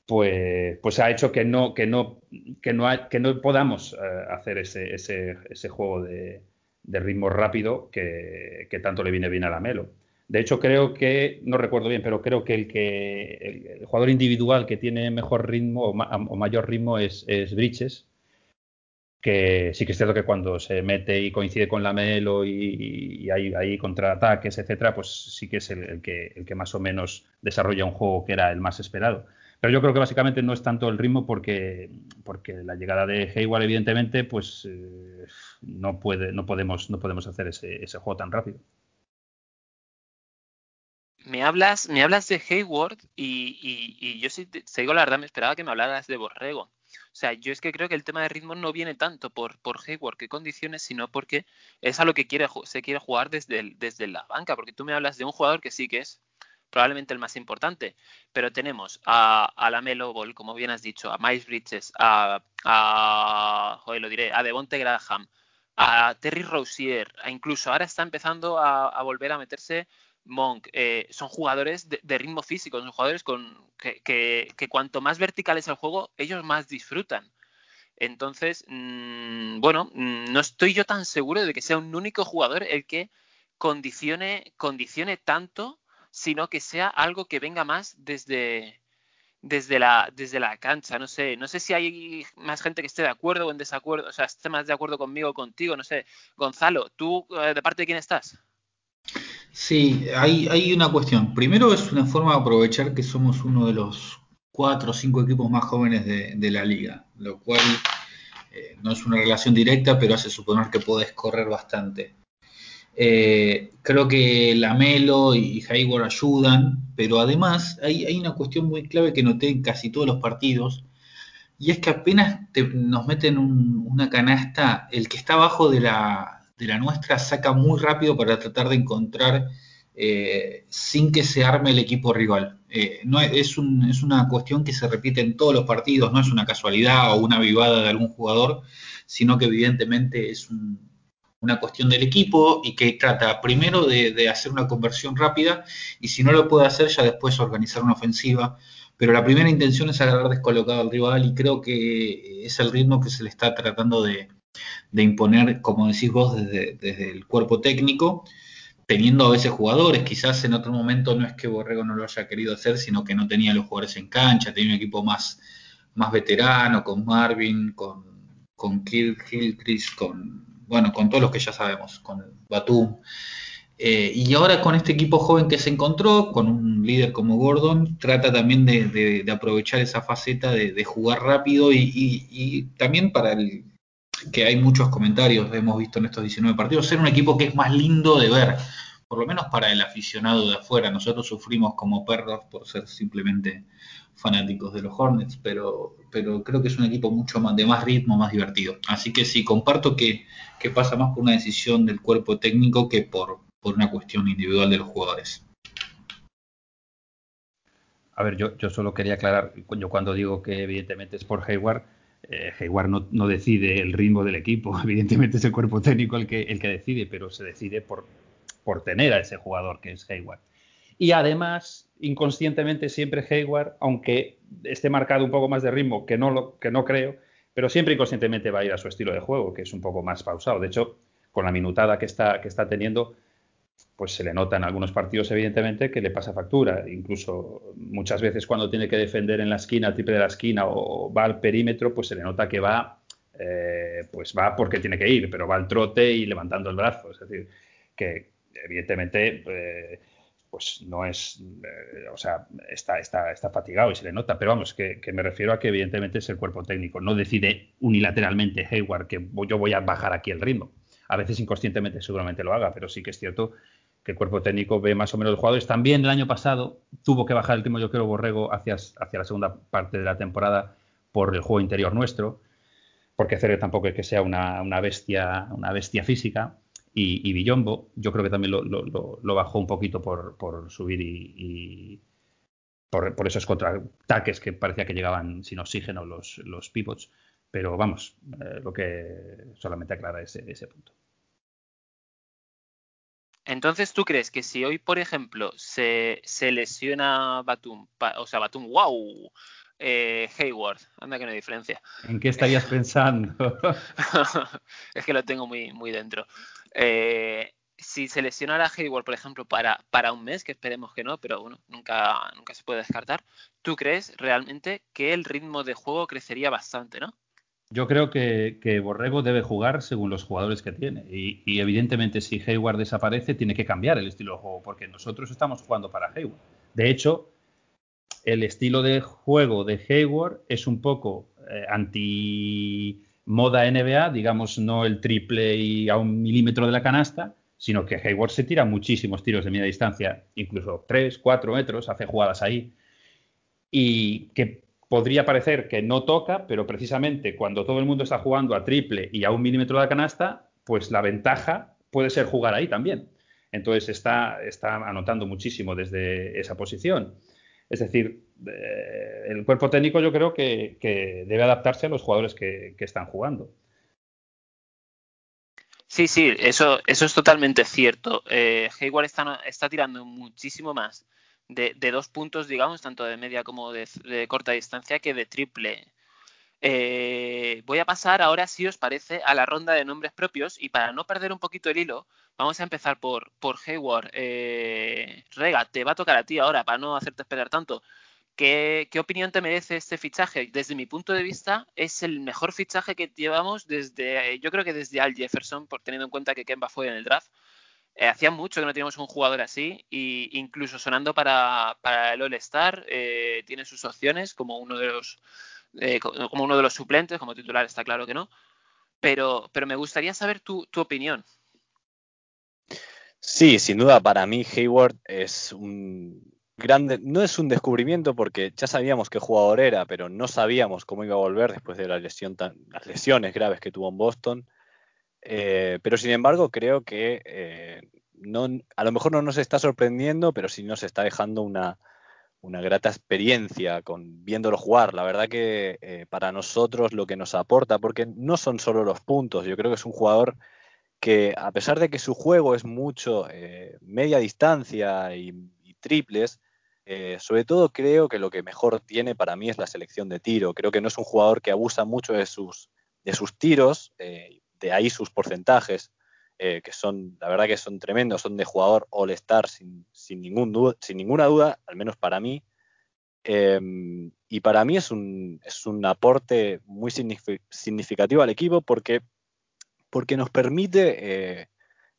Speaker 4: pues, pues ha hecho que no, que no, que no, ha- que no podamos eh, hacer ese, ese, ese juego de, de ritmo rápido que, que tanto le viene bien a la Melo. De hecho, creo que, no recuerdo bien, pero creo que el que el, jugador individual que tiene mejor ritmo o, ma- o mayor ritmo es, es Bridges, que sí que es cierto que cuando se mete y coincide con la Melo y, y hay, hay contraataques, etcétera, pues sí que es el que, el que más o menos desarrolla un juego que era el más esperado. Pero yo creo que básicamente no es tanto el ritmo porque, porque la llegada de Hayward, evidentemente, pues eh, no, puede, no, podemos, no podemos hacer ese, juego tan rápido.
Speaker 1: Me hablas, me hablas de Hayward y, y- yo si te, la verdad me esperaba que me hablaras de Borrego. O sea, yo es que creo que el tema de ritmo no viene tanto por, por Hayward, qué condiciones, sino porque es a lo que se quiere jugar desde, desde la banca. Porque tú me hablas de un jugador que sí que es probablemente el más importante, pero tenemos a, a la Melo Ball, como bien has dicho, a Miles Bridges, a, a lo diré, a Devonte Graham, a Terry Rozier, a incluso ahora está empezando a, volver a meterse Monk, eh, son jugadores de, ritmo físico, son jugadores con que, que- que cuanto más vertical es el juego, ellos más disfrutan. Entonces, mm, bueno, mm, no estoy yo tan seguro de que sea un único jugador el que condicione, condicione tanto, sino que sea algo que venga más desde, desde la, desde la cancha. No sé, no sé si hay más gente que esté de acuerdo o en desacuerdo, o sea, esté más de acuerdo conmigo o contigo, no sé. Gonzalo, ¿tú eh, de parte de quién estás?
Speaker 3: Sí, hay, hay una cuestión. Primero es una forma de aprovechar que somos uno de los cuatro o cinco equipos más jóvenes de, la liga, lo cual eh, no es una relación directa, pero hace suponer que podés correr bastante. Eh, creo que Lamelo y Hayward ayudan, pero además hay, una cuestión muy clave que noté en casi todos los partidos, y es que apenas te- nos meten un- una canasta, el que está abajo de la, nuestra saca muy rápido para tratar de encontrar eh, sin que se arme el equipo rival. Eh, no es, es una cuestión que se repite en todos los partidos, no es una casualidad o una vivada de algún jugador, sino que evidentemente es un- una cuestión del equipo y que trata primero de, hacer una conversión rápida y si no lo puede hacer ya después organizar una ofensiva. Pero la primera intención es agarrar descolocado al rival y creo que es el ritmo que se le está tratando de, imponer, como decís vos, desde, el cuerpo técnico, teniendo a veces jugadores. Quizás en otro momento no es que Borrego no lo haya querido hacer, sino que no tenía los jugadores en cancha, tenía un equipo más, más veterano, con Marvin, con, con Kirk Gilchrist, con, bueno, con todos los que ya sabemos, con Batum. Eh, y ahora con este equipo joven que se encontró, con un líder como Gordon, trata también de, aprovechar esa faceta de, jugar rápido y- y también para el que hay muchos comentarios, hemos visto en estos 19 partidos, ser un equipo que es más lindo de ver, por lo menos para el aficionado de afuera. Nosotros sufrimos como perros por ser simplemente fanáticos de los Hornets, pero, pero creo que es un equipo mucho más de más ritmo, más divertido. Así que sí, comparto que, que pasa más por una decisión del cuerpo técnico que por, por una cuestión individual de los jugadores.
Speaker 4: A ver, yo, yo solo quería aclarar, yo cuando digo que evidentemente es por Hayward, eh, Hayward no, no decide el ritmo del equipo, (laughs) evidentemente es el cuerpo técnico el que, el que decide, pero se decide por, por tener a ese jugador que es Hayward. Y además, inconscientemente siempre Hayward, aunque esté marcado un poco más de ritmo, que no, lo, que no creo, pero siempre inconscientemente va a ir a su estilo de juego, que es un poco más pausado. De hecho, con la minutada que está, que está teniendo, pues se le nota en algunos partidos, evidentemente, que le pasa factura. Incluso muchas veces cuando tiene que defender en la esquina, triple de la esquina, o va al perímetro, pues se le nota que va, eh, pues va porque tiene que ir, pero va al trote y levantando el brazo. Es decir, que evidentemente eh, pues no es, eh, o sea, está, está, está fatigado y se le nota, pero vamos, que, me refiero a que evidentemente es el cuerpo técnico, no decide unilateralmente Hayward que yo voy a bajar aquí el ritmo. A veces inconscientemente seguramente lo haga, pero sí que es cierto que el cuerpo técnico ve más o menos los jugadores. También el año pasado tuvo que bajar el ritmo, yo creo, Borrego hacia, hacia la segunda parte de la temporada por el juego interior nuestro, porque Cere tampoco es que sea una, una bestia, una bestia física y, y Villombo, yo creo que también lo, lo, lo bajó un poquito por, por subir y, y por, por, esos contraataques que parecía que llegaban sin oxígeno los, los pivots. Pero vamos, eh, lo que solamente aclara ese, ese punto.
Speaker 1: Entonces, ¿tú crees que si hoy, por ejemplo, se, se lesiona Batum, o sea, Batum, wow, eh, Hayward, anda que no hay diferencia.
Speaker 4: ¿En qué estarías (laughs) pensando?
Speaker 1: es que lo tengo muy, muy dentro. Eh, si seleccionara Hayward, por ejemplo, para, para un mes, que esperemos que no, pero bueno, nunca, nunca se puede descartar, ¿tú crees realmente que el ritmo de juego crecería bastante, no?
Speaker 4: Yo creo que, que Borrego debe jugar según los jugadores que tiene. Y, y, evidentemente, si Hayward desaparece, tiene que cambiar el estilo de juego, porque nosotros estamos jugando para Hayward. De hecho, el estilo de juego de Hayward es un poco eh, anti moda NBA, digamos, no el triple y a un milímetro de la canasta, sino que Hayward se tira muchísimos tiros de media distancia, incluso 3, 4 metros, hace jugadas ahí, y que podría parecer que no toca, pero precisamente cuando todo el mundo está jugando a triple y a un milímetro de la canasta, pues la ventaja puede ser jugar ahí también. Entonces está, está anotando muchísimo desde esa posición. Es decir, eh, el cuerpo técnico yo creo que, debe adaptarse a los jugadores que, están jugando.
Speaker 1: Sí, sí, eso, eso es totalmente cierto. Eh, Hayward está, está, tirando muchísimo más de, de, dos puntos, digamos, tanto de media como de, de corta distancia, que de triple. Eh, voy a pasar ahora, si os parece, a la ronda de nombres propios y para no perder un poquito el hilo, Vamos a empezar por, Hayward. Eh, Rega, te va a tocar a ti ahora para no hacerte esperar tanto. ¿Qué, ¿Qué, opinión te merece este fichaje? Desde mi punto de vista, es el mejor fichaje que llevamos desde, yo creo que desde Al Jefferson, por teniendo en cuenta que Kemba fue en el draft. Eh, hacía mucho que no teníamos un jugador así, y incluso sonando para, para el All-Star, eh, tiene sus opciones como uno de los eh, como uno de los suplentes, como titular está claro que no. Pero, pero me gustaría saber tu, tu opinión.
Speaker 5: Sí, sin duda para mí Hayward es un grande, no es un descubrimiento porque ya sabíamos qué jugador era, pero no sabíamos cómo iba a volver después de la lesión tan, las lesiones graves que tuvo en Boston. Eh, pero sin embargo creo que eh, no, a lo mejor no nos está sorprendiendo, pero sí nos está dejando una, una grata experiencia con viéndolo jugar. La verdad que eh, para nosotros lo que nos aporta, porque no son solo los puntos, yo creo que es un jugador que a pesar de que su juego es mucho eh, media distancia y, triples, eh, sobre todo creo que lo que mejor tiene para mí es la selección de tiro. Creo que no es un jugador que abusa mucho de sus, de sus tiros, eh, de ahí sus porcentajes, que son, la verdad que son tremendos, son de jugador all-star sin, sin, ningún sin ninguna duda, al menos para mí. Em, y para mí es un, es un aporte muy significativo al equipo porque porque nos permite eh,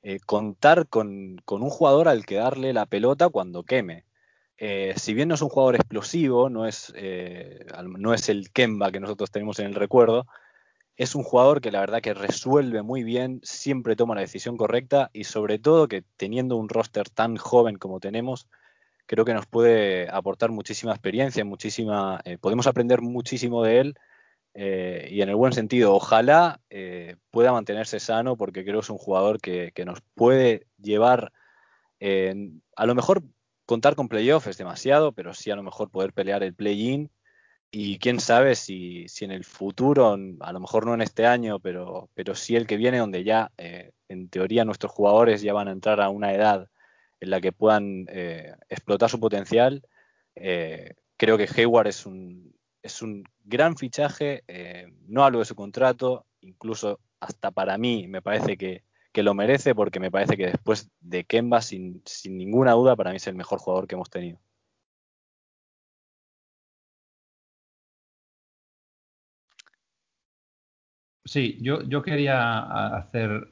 Speaker 5: eh, contar con, con, un jugador al que darle la pelota cuando queme. Eh, si bien no es un jugador explosivo, no es, no es el Kemba que nosotros tenemos en el recuerdo, es un jugador que la verdad que resuelve muy bien, siempre toma la decisión correcta y sobre todo que teniendo un roster tan joven como tenemos, creo que nos puede aportar muchísima experiencia, muchísima, podemos aprender muchísimo de él eh, y en el buen sentido, ojalá eh, pueda mantenerse sano porque creo que es un jugador que, que nos puede llevar, eh, a lo mejor contar con playoff es demasiado, pero sí a lo mejor poder pelear el play-in y quién sabe si, si, en el futuro, a lo mejor no en este año, pero, pero sí el que viene donde ya eh, en teoría nuestros jugadores ya van a entrar a una edad en la que puedan eh, explotar su potencial. creo que Hayward es un, es un gran fichaje. Eh, no hablo de su contrato, incluso hasta para mí me parece que, que lo merece porque me parece que después de Kemba, sin, sin ninguna duda, para mí es el mejor jugador que hemos tenido.
Speaker 4: Sí, yo, yo quería hacer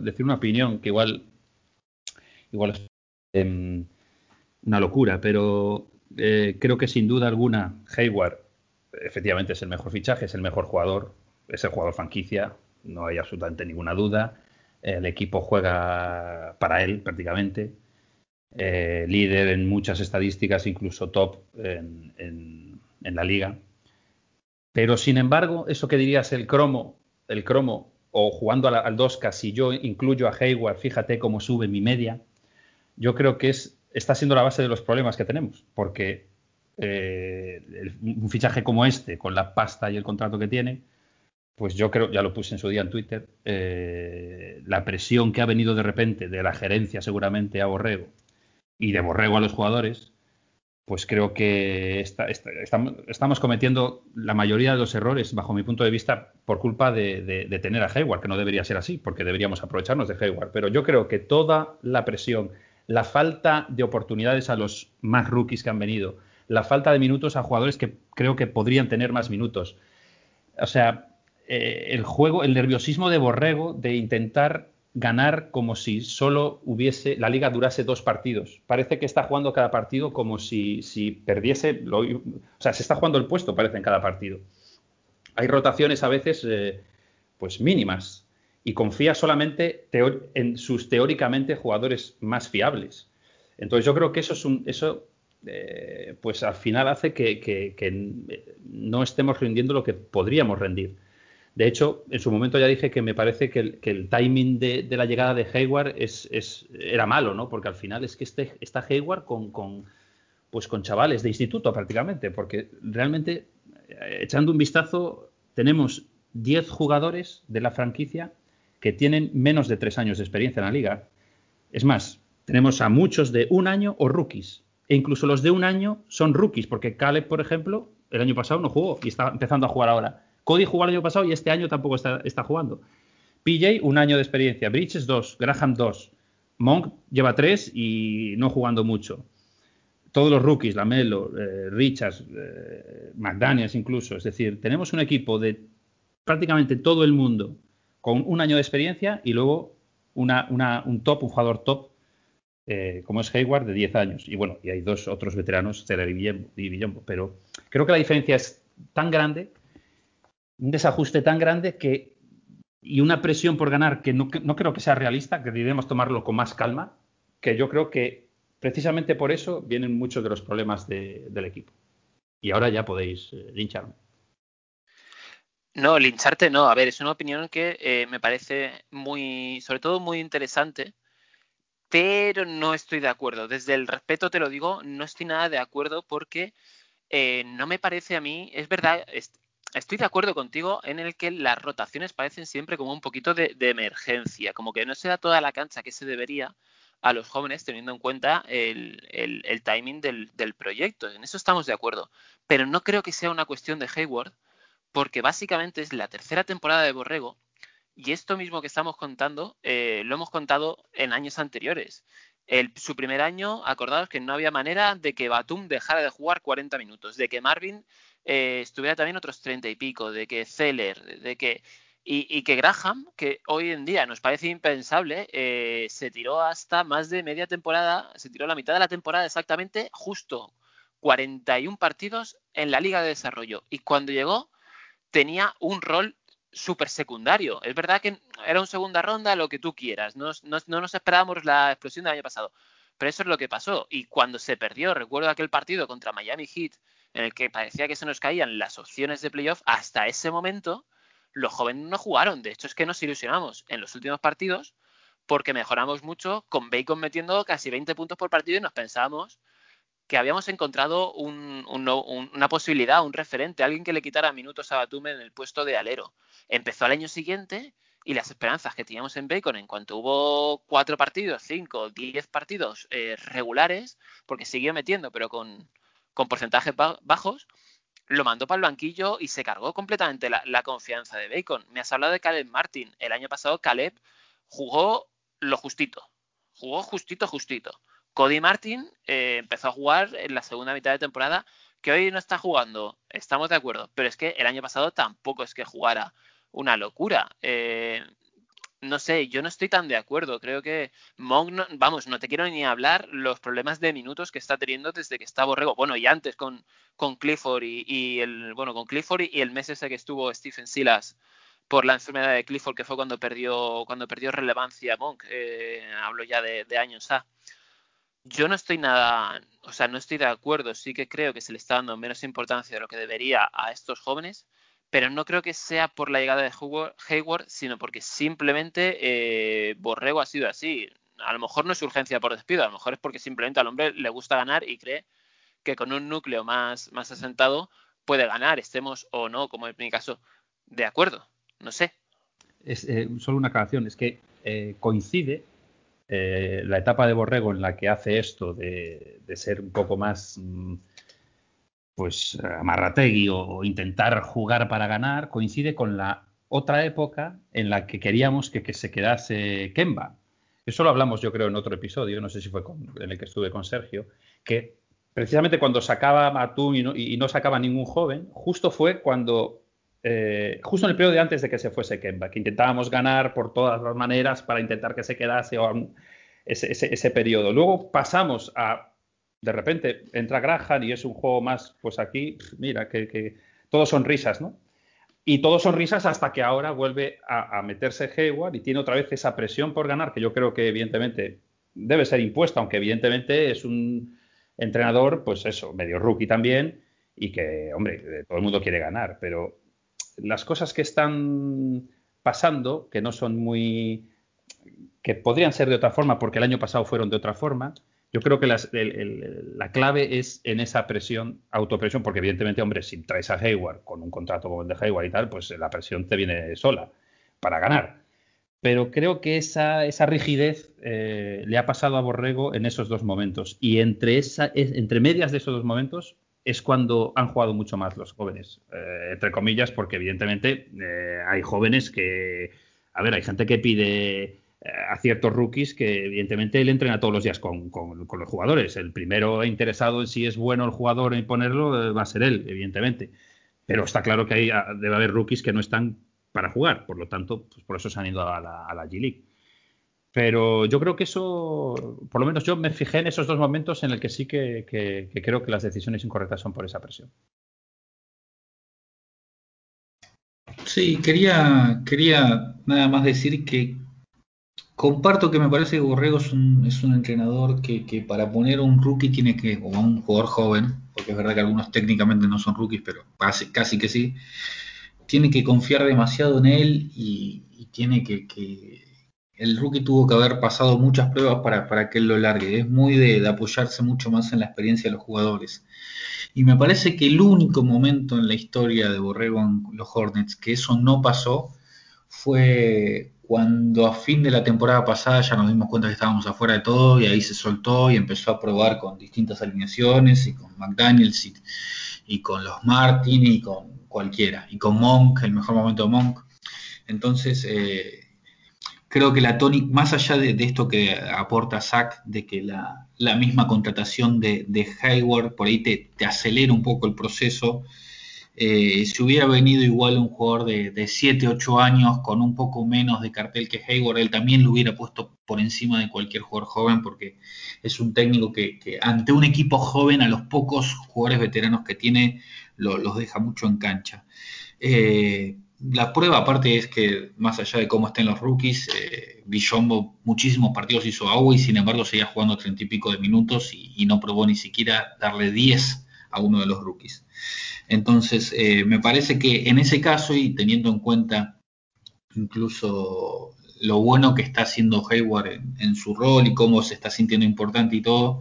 Speaker 4: decir una opinión que igual igual es em, una locura, pero eh, creo que sin duda alguna Hayward efectivamente es el mejor fichaje, es el mejor jugador, es el jugador franquicia, no hay absolutamente ninguna duda. El equipo juega para él prácticamente. Eh, líder en muchas estadísticas, incluso top en, en, la liga. Pero sin embargo, eso que dirías el cromo, el cromo, o jugando al, al 2K, si yo incluyo a Hayward, fíjate cómo sube mi media, yo creo que es, está siendo la base de los problemas que tenemos, porque eh, un fichaje como este, con la pasta y el contrato que tiene, pues yo creo, ya lo puse en su día en Twitter, eh, la presión que ha venido de repente de la gerencia seguramente a Borrego y de Borrego a los jugadores, pues creo que estamos, cometiendo la mayoría de los errores, bajo mi punto de vista, por culpa de, tener a Hayward, que no debería ser así, porque deberíamos aprovecharnos de Hayward. Pero yo creo que toda la presión, la falta de oportunidades a los más rookies que han venido, la falta de minutos a jugadores que creo que podrían tener más minutos. O sea, eh, el juego, el nerviosismo de Borrego de intentar ganar como si solo hubiese, la liga durase dos partidos. Parece que está jugando cada partido como si, si perdiese, lo, o sea, se está jugando el puesto, parece, en cada partido. Hay rotaciones a veces, eh, pues mínimas, y confía solamente en sus teóricamente jugadores más fiables. Entonces yo creo que eso es un, eso eh, pues al final hace que, no estemos rindiendo lo que podríamos rendir. De hecho, en su momento ya dije que me parece que el, timing de, la llegada de Hayward es, era malo, ¿no? Porque al final es que este, está Hayward con, pues con chavales de instituto prácticamente, porque realmente, echando un vistazo, tenemos 10 jugadores de la franquicia que tienen menos de 3 años de experiencia en la liga. Es más, tenemos a muchos de un año o rookies. E incluso los de un año son rookies, porque Caleb, por ejemplo, el año pasado no jugó y está empezando a jugar ahora. Cody jugó el año pasado y este año tampoco está, jugando. PJ, un año de experiencia. Bridges, dos. Graham, dos. Monk lleva tres y no jugando mucho. Todos los rookies, Lamelo, eh, Richards, eh, McDaniels incluso. Es decir, tenemos un equipo de prácticamente todo el mundo con un año de experiencia y luego un top, un jugador top, eh, como es Hayward, de 10 años. Y bueno, y hay dos otros veteranos, Celer y Villombo. Pero creo que la diferencia es tan grande un desajuste tan grande que y una presión por ganar que no, creo que sea realista, que debemos tomarlo con más calma, que yo creo que precisamente por eso vienen muchos de los problemas de, del equipo. Y ahora ya podéis eh, lincharme.
Speaker 1: No, lincharte no. A ver, es una opinión que eh, me parece muy, sobre todo muy interesante, pero no estoy de acuerdo. Desde el respeto te lo digo, no estoy nada de acuerdo porque eh, no me parece a mí, es verdad, es, estoy de acuerdo contigo en el que las rotaciones parecen siempre como un poquito de, emergencia, como que no se da toda la cancha que se debería a los jóvenes teniendo en cuenta el timing del, del, proyecto. En eso estamos de acuerdo. Pero no creo que sea una cuestión de Hayward, porque básicamente es la tercera temporada de Borrego y esto mismo que estamos contando eh, lo hemos contado en años anteriores. Su primer año, acordados que no había manera de que Batum dejara de jugar 40 minutos, de que Marvin eh, estuviera también otros 30 y pico, de que Zeller, de que y, y, que Graham, que hoy en día nos parece impensable, eh, se tiró hasta más de media temporada, se tiró la mitad de la temporada exactamente, justo 41 partidos en la Liga de Desarrollo. Y cuando llegó, tenía un rol súper secundario. Es verdad que era un segunda ronda, lo que tú quieras. No, no, no, nos esperábamos la explosión del año pasado. Pero eso es lo que pasó. Y cuando se perdió, recuerdo aquel partido contra Miami Heat, en el que parecía que se nos caían las opciones de playoff, hasta ese momento los jóvenes no jugaron. De hecho, es que nos ilusionamos en los últimos partidos porque mejoramos mucho con Bacon metiendo casi 20 puntos por partido y nos pensábamos que habíamos encontrado un, un, una posibilidad, un referente, alguien que le quitara minutos a Batum en el puesto de alero. Empezó al año siguiente y las esperanzas que teníamos en Bacon en cuanto hubo cuatro partidos, cinco, diez partidos eh, regulares, porque siguió metiendo, pero con, con porcentajes bajos, lo mandó para el banquillo y se cargó completamente la, confianza de Bacon. Me has hablado de Caleb Martin. El año pasado Caleb jugó lo justito. Jugó justito, justito. Cody Martin eh, empezó a jugar en la segunda mitad de temporada, que hoy no está jugando, estamos de acuerdo, pero es que el año pasado tampoco es que jugara una locura. Eh, no sé, yo no estoy tan de acuerdo. Creo que Monk, no- vamos, no te quiero ni hablar los problemas de minutos que está teniendo desde que está Borrego. Bueno, y antes con, con Clifford y, el bueno con Clifford y, y el mes ese que estuvo Stephen Silas por la enfermedad de Clifford, que fue cuando perdió cuando perdió relevancia Monk. Eh, hablo ya de, de años A. Yo no estoy nada, o sea, no estoy de acuerdo. Sí que creo que se le está dando menos importancia de lo que debería a estos jóvenes pero no creo que sea por la llegada de Hayward, sino porque simplemente eh, Borrego ha sido así. A lo mejor no es urgencia por despido, a lo mejor es porque simplemente al hombre le gusta ganar y cree que con un núcleo más, más asentado puede ganar, estemos o no, como en mi caso, de acuerdo. No sé.
Speaker 4: Es, eh, solo una aclaración, es que eh, coincide la etapa de Borrego en la que hace esto de, de ser un poco más mm, pues amarrategui o, o intentar jugar para ganar, coincide con la otra época en la que queríamos que, se quedase Kemba. Eso lo hablamos yo creo en otro episodio, no sé si fue en el que estuve con Sergio, que precisamente cuando sacaba Matum y no, sacaba ningún joven, justo fue cuando eh, justo en el periodo de antes de que se fuese Kemba, que intentábamos ganar por todas las maneras para intentar que se quedase ese, ese, periodo. Luego pasamos a, de repente, entra Graham y es un juego más, pues aquí, mira, que, que todos son risas, ¿no? Y todos son risas hasta que ahora vuelve a, meterse Hayward y tiene otra vez esa presión por ganar, que yo creo que evidentemente debe ser impuesta, aunque evidentemente es un entrenador, pues eso, medio rookie también, y que, hombre, todo el mundo quiere ganar, pero las cosas que están pasando, que no son muy. que podrían ser de otra forma, porque el año pasado fueron de otra forma, yo creo que la clave es en esa presión, autopresión, porque evidentemente, hombre, si traes a Hayward con un contrato como el de Hayward y tal, pues la presión te viene sola para ganar. Pero creo que esa, rigidez eh, le ha pasado a Borrego en esos dos momentos. Y entre, esa, entre medias de esos dos momentos, es cuando han jugado mucho más los jóvenes, eh, entre comillas, porque evidentemente eh, hay jóvenes que, a ver, hay gente que pide eh, a ciertos rookies que evidentemente él entrena todos los días con, con, los jugadores. El primero interesado en si es bueno el jugador en ponerlo va a ser él, evidentemente. Pero está claro que hay, debe haber rookies que no están para jugar, por lo tanto, pues por eso se han ido a la, a la G-League. Pero yo creo que eso, por lo menos yo me fijé en esos dos momentos en el que sí que, que, que creo que las decisiones incorrectas son por esa presión.
Speaker 3: Sí, quería, quería nada más decir que comparto que me parece que Borrego es un, es un entrenador que, que, para poner a un rookie tiene que, o a un jugador joven, porque es verdad que algunos técnicamente no son rookies, pero casi, que sí, tiene que confiar demasiado en él y, y tiene que, que el rookie tuvo que haber pasado muchas pruebas para, para que él lo largue. Es muy de, de, apoyarse mucho más en la experiencia de los jugadores. Y me parece que el único momento en la historia de Borrego en los Hornets que eso no pasó fue cuando a fin de la temporada pasada ya nos dimos cuenta que estábamos afuera de todo y ahí se soltó y empezó a probar con distintas alineaciones y con McDaniels y, con los Martin y con cualquiera. Y con Monk, el mejor momento de Monk. Entonces, eh, creo que la tónica, más allá de, esto que aporta Zach, de que la, la misma contratación de, de, Hayward por ahí te, acelera un poco el proceso, eh, si hubiera venido igual un jugador de, de 7, 8 años con un poco menos de cartel que Hayward, él también lo hubiera puesto por encima de cualquier jugador joven porque es un técnico que, ante un equipo joven, a los pocos jugadores veteranos que tiene, lo, los deja mucho en cancha. Eh, la prueba aparte es que más allá de cómo estén los rookies, eh, muchísimos partidos hizo agua y sin embargo seguía jugando treinta y pico de minutos y, y, no probó ni siquiera darle 10 a uno de los rookies. Entonces, eh, me parece que en ese caso y teniendo en cuenta incluso lo bueno que está haciendo Hayward en, su rol y cómo se está sintiendo importante y todo,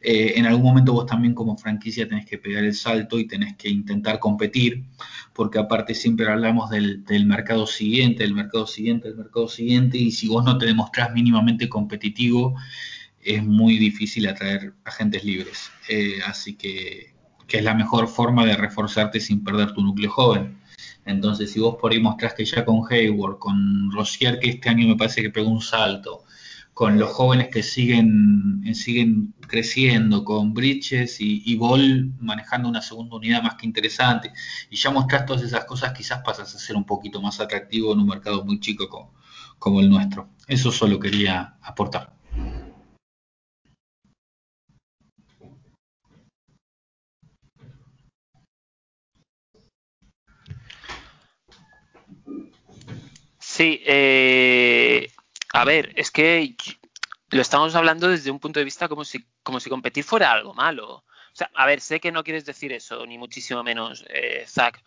Speaker 3: eh, en algún momento vos también como franquicia tenés que pegar el salto y tenés que intentar competir, porque aparte siempre hablamos del, del, mercado siguiente, del mercado siguiente, del mercado siguiente, y si vos no te demostrás mínimamente competitivo, es muy difícil atraer agentes libres. Eh, así que que es la mejor forma de reforzarte sin perder tu núcleo joven. Entonces, si vos por ahí mostraste ya con Hayward, con Rosier, que este año me parece que pegó un salto, con los jóvenes que siguen, eh, siguen creciendo, con Bridges y, y manejando una segunda unidad más que interesante, y ya mostrás todas esas cosas, quizás pasas a ser un poquito más atractivo en un mercado muy chico como, como el nuestro. Eso solo quería aportar.
Speaker 1: Sí, eh, a ver, es que lo estamos hablando desde un punto de vista como si, como si competir fuera algo malo. O sea, a ver, sé que no quieres decir eso, ni muchísimo menos, eh, Zach,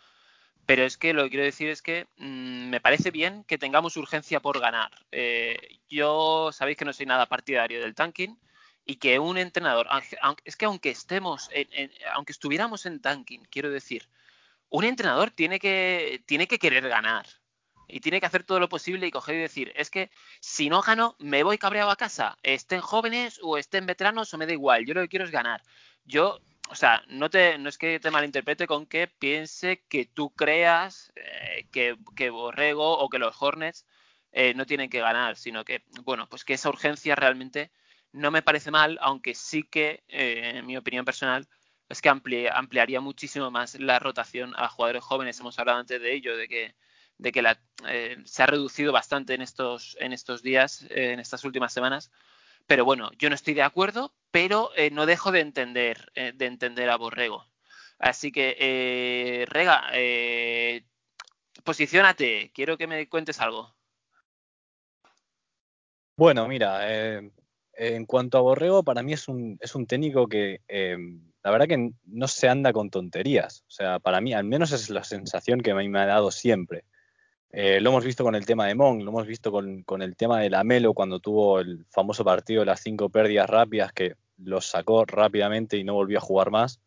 Speaker 1: pero es que lo que quiero decir es que mmm, me parece bien que tengamos urgencia por ganar. Eh, yo sabéis que no soy nada partidario del tanking y que un entrenador, aunque, es que aunque estemos, en, aunque estuviéramos en tanking, quiero decir, un entrenador tiene que, tiene que querer ganar y tiene que hacer todo lo posible y coger y decir, es que si no gano, me voy cabreado a casa, estén jóvenes o estén veteranos o me da igual, yo lo que quiero es ganar. Yo, o sea, no, te, no es que te malinterprete con que piense que tú creas eh, que, que, Borrego o que los Hornets eh, no tienen que ganar, sino que, bueno, pues que esa urgencia realmente no me parece mal, aunque sí que, eh, en mi opinión personal, es que ampli ampliaría muchísimo más la rotación a jugadores jóvenes. Hemos hablado antes de ello, de que de que la, eh, se ha reducido bastante en estos, en estos días, eh, en estas últimas semanas. Pero bueno, yo no estoy de acuerdo, pero eh, no dejo de entender, eh, de entender a Borrego. Así que, Rega, posiciónate, quiero que me cuentes algo.
Speaker 5: Bueno, mira, en cuanto a Borrego, para mí es un, es un técnico que la verdad que no se anda con tonterías. O sea, para mí, al menos es la sensación que me ha dado siempre. Eh, lo hemos visto con el tema de Mon, lo hemos visto con, con, el tema de Lamelo cuando tuvo el famoso partido de las cinco pérdidas rápidas que los sacó rápidamente y no volvió a jugar más.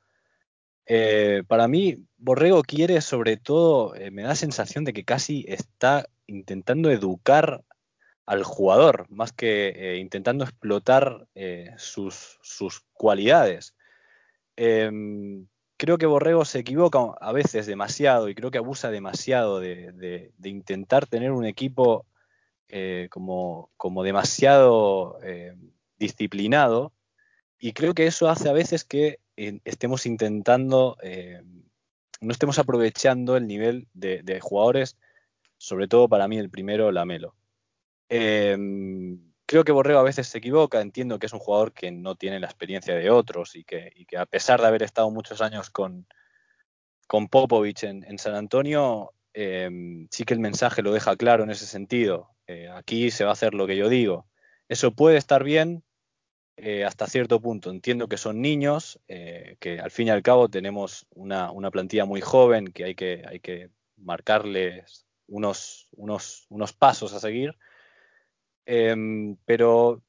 Speaker 5: Eh, para mí, Borrego quiere sobre todo, eh, me da la sensación de que casi está intentando educar al jugador, más que intentando explotar sus, sus, cualidades. Creo que Borrego se equivoca a veces demasiado y creo que abusa demasiado de, intentar tener un equipo eh, como, demasiado eh, disciplinado y creo que eso hace a veces que eh, estemos intentando, eh, no estemos aprovechando el nivel de, de, jugadores, sobre todo para mí el primero, Lamelo. Eh, creo que Borrego a veces se equivoca, entiendo que es un jugador que no tiene la experiencia de otros y que, a pesar de haber estado muchos años con, Popovich en, San Antonio, eh, sí que el mensaje lo deja claro en ese sentido. Eh, aquí se va a hacer lo que yo digo. Eso puede estar bien eh, hasta cierto punto. Entiendo que son niños, eh, que al fin y al cabo tenemos una, plantilla muy joven, que hay que, marcarles unos pasos a seguir Eh, pero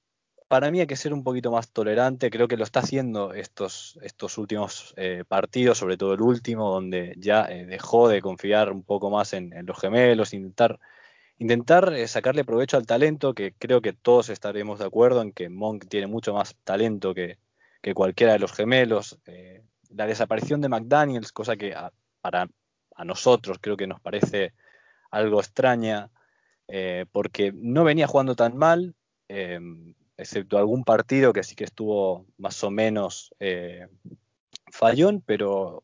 Speaker 5: para mí hay que ser un poquito más tolerante. Creo que lo está haciendo estos, estos últimos eh, partidos, sobre todo el último, donde ya eh, dejó de confiar un poco más en, los gemelos, intentar, intentar eh, sacarle provecho al talento, que creo que todos estaremos de acuerdo en que Monk tiene mucho más talento que, que cualquiera de los gemelos. La desaparición de McDaniels, cosa que para a nosotros creo que nos parece algo extraña eh, porque no venía jugando tan mal, eh, excepto algún partido que sí que estuvo más o menos eh, fallón, pero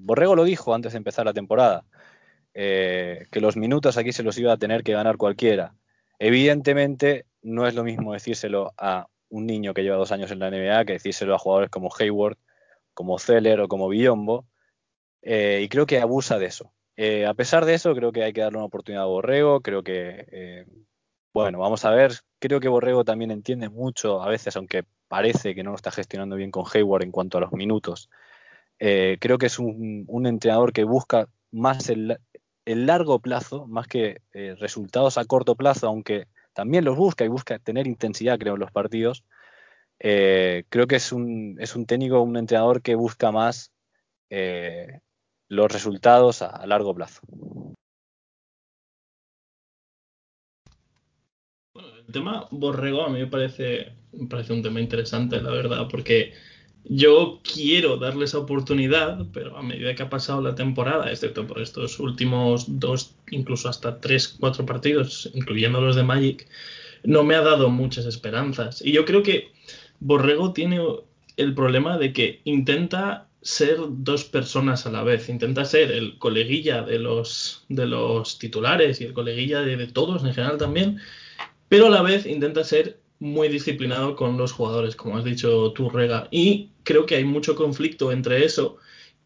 Speaker 5: Borrego lo dijo antes de empezar la temporada, que los minutos aquí se los iba a tener que ganar cualquiera. Evidentemente no es lo mismo decírselo a un niño que lleva dos años en la NBA que decírselo a jugadores como Hayward, como Zeller o como Biombo, y creo que abusa de eso. Eh, a pesar de eso, creo que hay que darle una oportunidad a Borrego. Creo que, eh, bueno, vamos a ver. Creo que Borrego también entiende mucho, a veces, aunque parece que no lo está gestionando bien con Hayward en cuanto a los minutos. Eh, creo que es un, entrenador que busca más el, largo plazo, más que resultados a corto plazo, aunque también los busca y busca tener intensidad, creo, en los partidos. Creo que es un, es un técnico, un entrenador que busca más los resultados a, largo plazo.
Speaker 2: El tema Borrego a mí me parece, me parece un tema interesante, la verdad, porque Yo quiero darle esa oportunidad, pero a medida que ha pasado la temporada, excepto por estos últimos dos, incluso hasta tres, cuatro partidos, incluyendo los de Magic, no me ha dado muchas esperanzas. Y yo creo que Borrego tiene el problema de que intenta ser dos personas a la vez. Intenta ser el coleguilla de los, de los titulares y el coleguilla de, todos en general también, pero a la vez intenta ser muy disciplinado con los jugadores, como has dicho tú, Rega. Y creo que hay mucho conflicto entre eso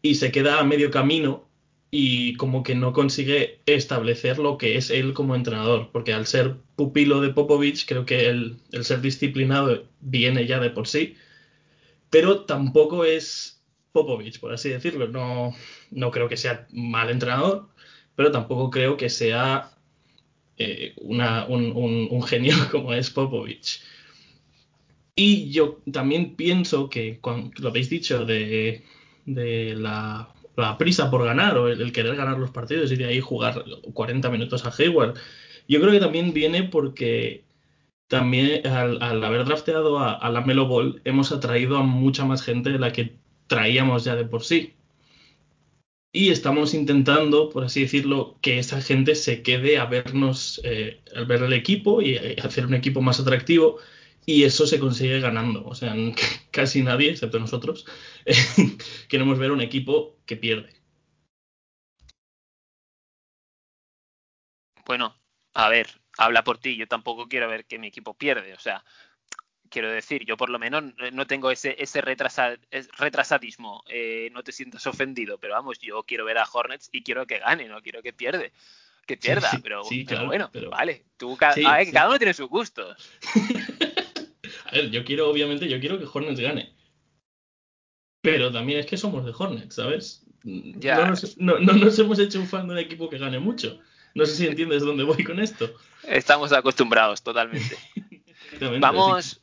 Speaker 2: y se queda a medio camino y como que no consigue establecer lo que es él como entrenador, porque al ser pupilo de Popovich, creo que el, el ser disciplinado viene ya de por sí, pero tampoco es Popovich, por así decirlo. No, no creo que sea mal entrenador, pero tampoco creo que sea eh, un, genio (laughs) como es Popovich. Y yo también pienso que, lo habéis dicho, de, la, prisa por ganar o el, querer ganar los partidos y de ahí jugar 40 minutos a Hayward, yo creo que también viene porque también al, al haber drafteado a, la Melo Ball hemos atraído a mucha más gente de la que traíamos ya de por sí. Y estamos intentando, por así decirlo, que esa gente se quede a vernos, eh, al ver el equipo y eh, hacer un equipo más atractivo. Y eso se consigue ganando. O sea, (laughs) casi nadie, excepto nosotros, (laughs) queremos ver un equipo que pierde.
Speaker 1: Bueno, a ver, habla por ti. Yo tampoco quiero ver que mi equipo pierde. O sea, quiero decir, yo por lo menos no tengo ese, ese retrasa, retrasadismo, eh, no te sientas ofendido, pero vamos, yo quiero ver a Hornets y quiero que gane, no quiero que pierde, que pierda,
Speaker 2: sí,
Speaker 1: pero,
Speaker 2: sí,
Speaker 1: pero
Speaker 2: claro,
Speaker 1: bueno,
Speaker 2: pero...
Speaker 1: vale, tú, cada,
Speaker 2: Sí,
Speaker 1: a ver,
Speaker 2: sí.
Speaker 1: cada uno tiene sus gustos. (laughs)
Speaker 2: a ver, yo quiero, obviamente, yo quiero que Hornets gane. Pero también es que somos de Hornets, ¿sabes?
Speaker 1: Ya.
Speaker 2: No, nos, no, no nos hemos hecho un fan de un equipo que gane mucho. No sé si entiendes dónde voy con esto.
Speaker 1: Estamos acostumbrados totalmente. (laughs) Vamos,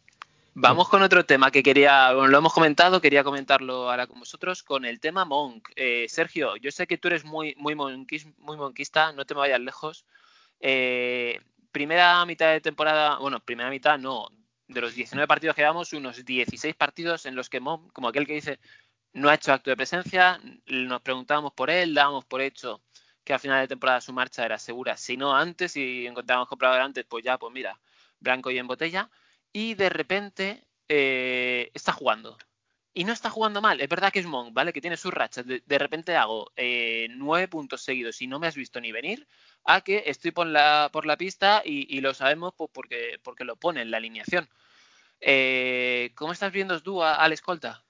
Speaker 1: vamos con otro tema que quería, bueno, lo hemos comentado, quería comentarlo ahora con vosotros, con el tema Monk. Eh, Sergio, yo sé que tú eres muy, muy, monquis, muy monquista, no te me vayas lejos. Eh, primera mitad de temporada, bueno, primera mitad no, de los 19 partidos que llevamos, unos 16 partidos en los que Monk, como aquel que dice, no ha hecho acto de presencia, nos preguntábamos por él, dábamos por hecho que al final de temporada su marcha era segura, si no antes, si encontrábamos comprador antes, pues ya, pues mira, blanco y en botella y de repente eh, está jugando. Y no está jugando mal. Es verdad que es Monk, ¿vale? Que tiene sus rachas. De, repente hago eh, nueve puntos seguidos y no me has visto ni venir a que estoy por la, por la pista y, y lo sabemos pues, porque, porque lo pone en la alineación. Eh, ¿Cómo estás viendo tú a, al escolta?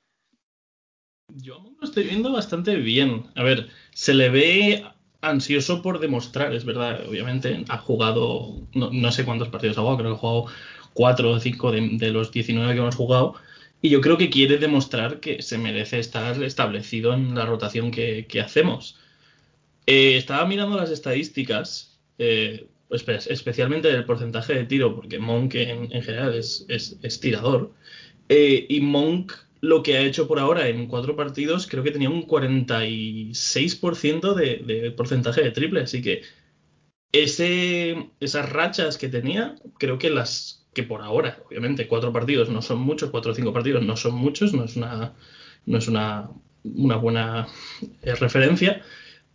Speaker 2: Yo lo estoy viendo bastante bien. A ver, se le ve ansioso por demostrar, es verdad, obviamente ha jugado, no, no sé cuántos partidos ha jugado, creo que ha jugado cuatro o cinco de, de, los 19 que hemos jugado. Y yo creo que quiere demostrar que se merece estar establecido en la rotación que, hacemos. Eh, estaba mirando las estadísticas, eh, especialmente el porcentaje de tiro, porque Monk en, en general es, es, es tirador. Eh, y Monk lo que ha hecho por ahora en cuatro partidos, creo que tenía un 46% de, porcentaje de triple. Así que ese, esas rachas que tenía, creo que las que por ahora, obviamente, cuatro partidos no son muchos, cuatro o cinco partidos no son muchos, no es una, no es una, una buena eh, referencia,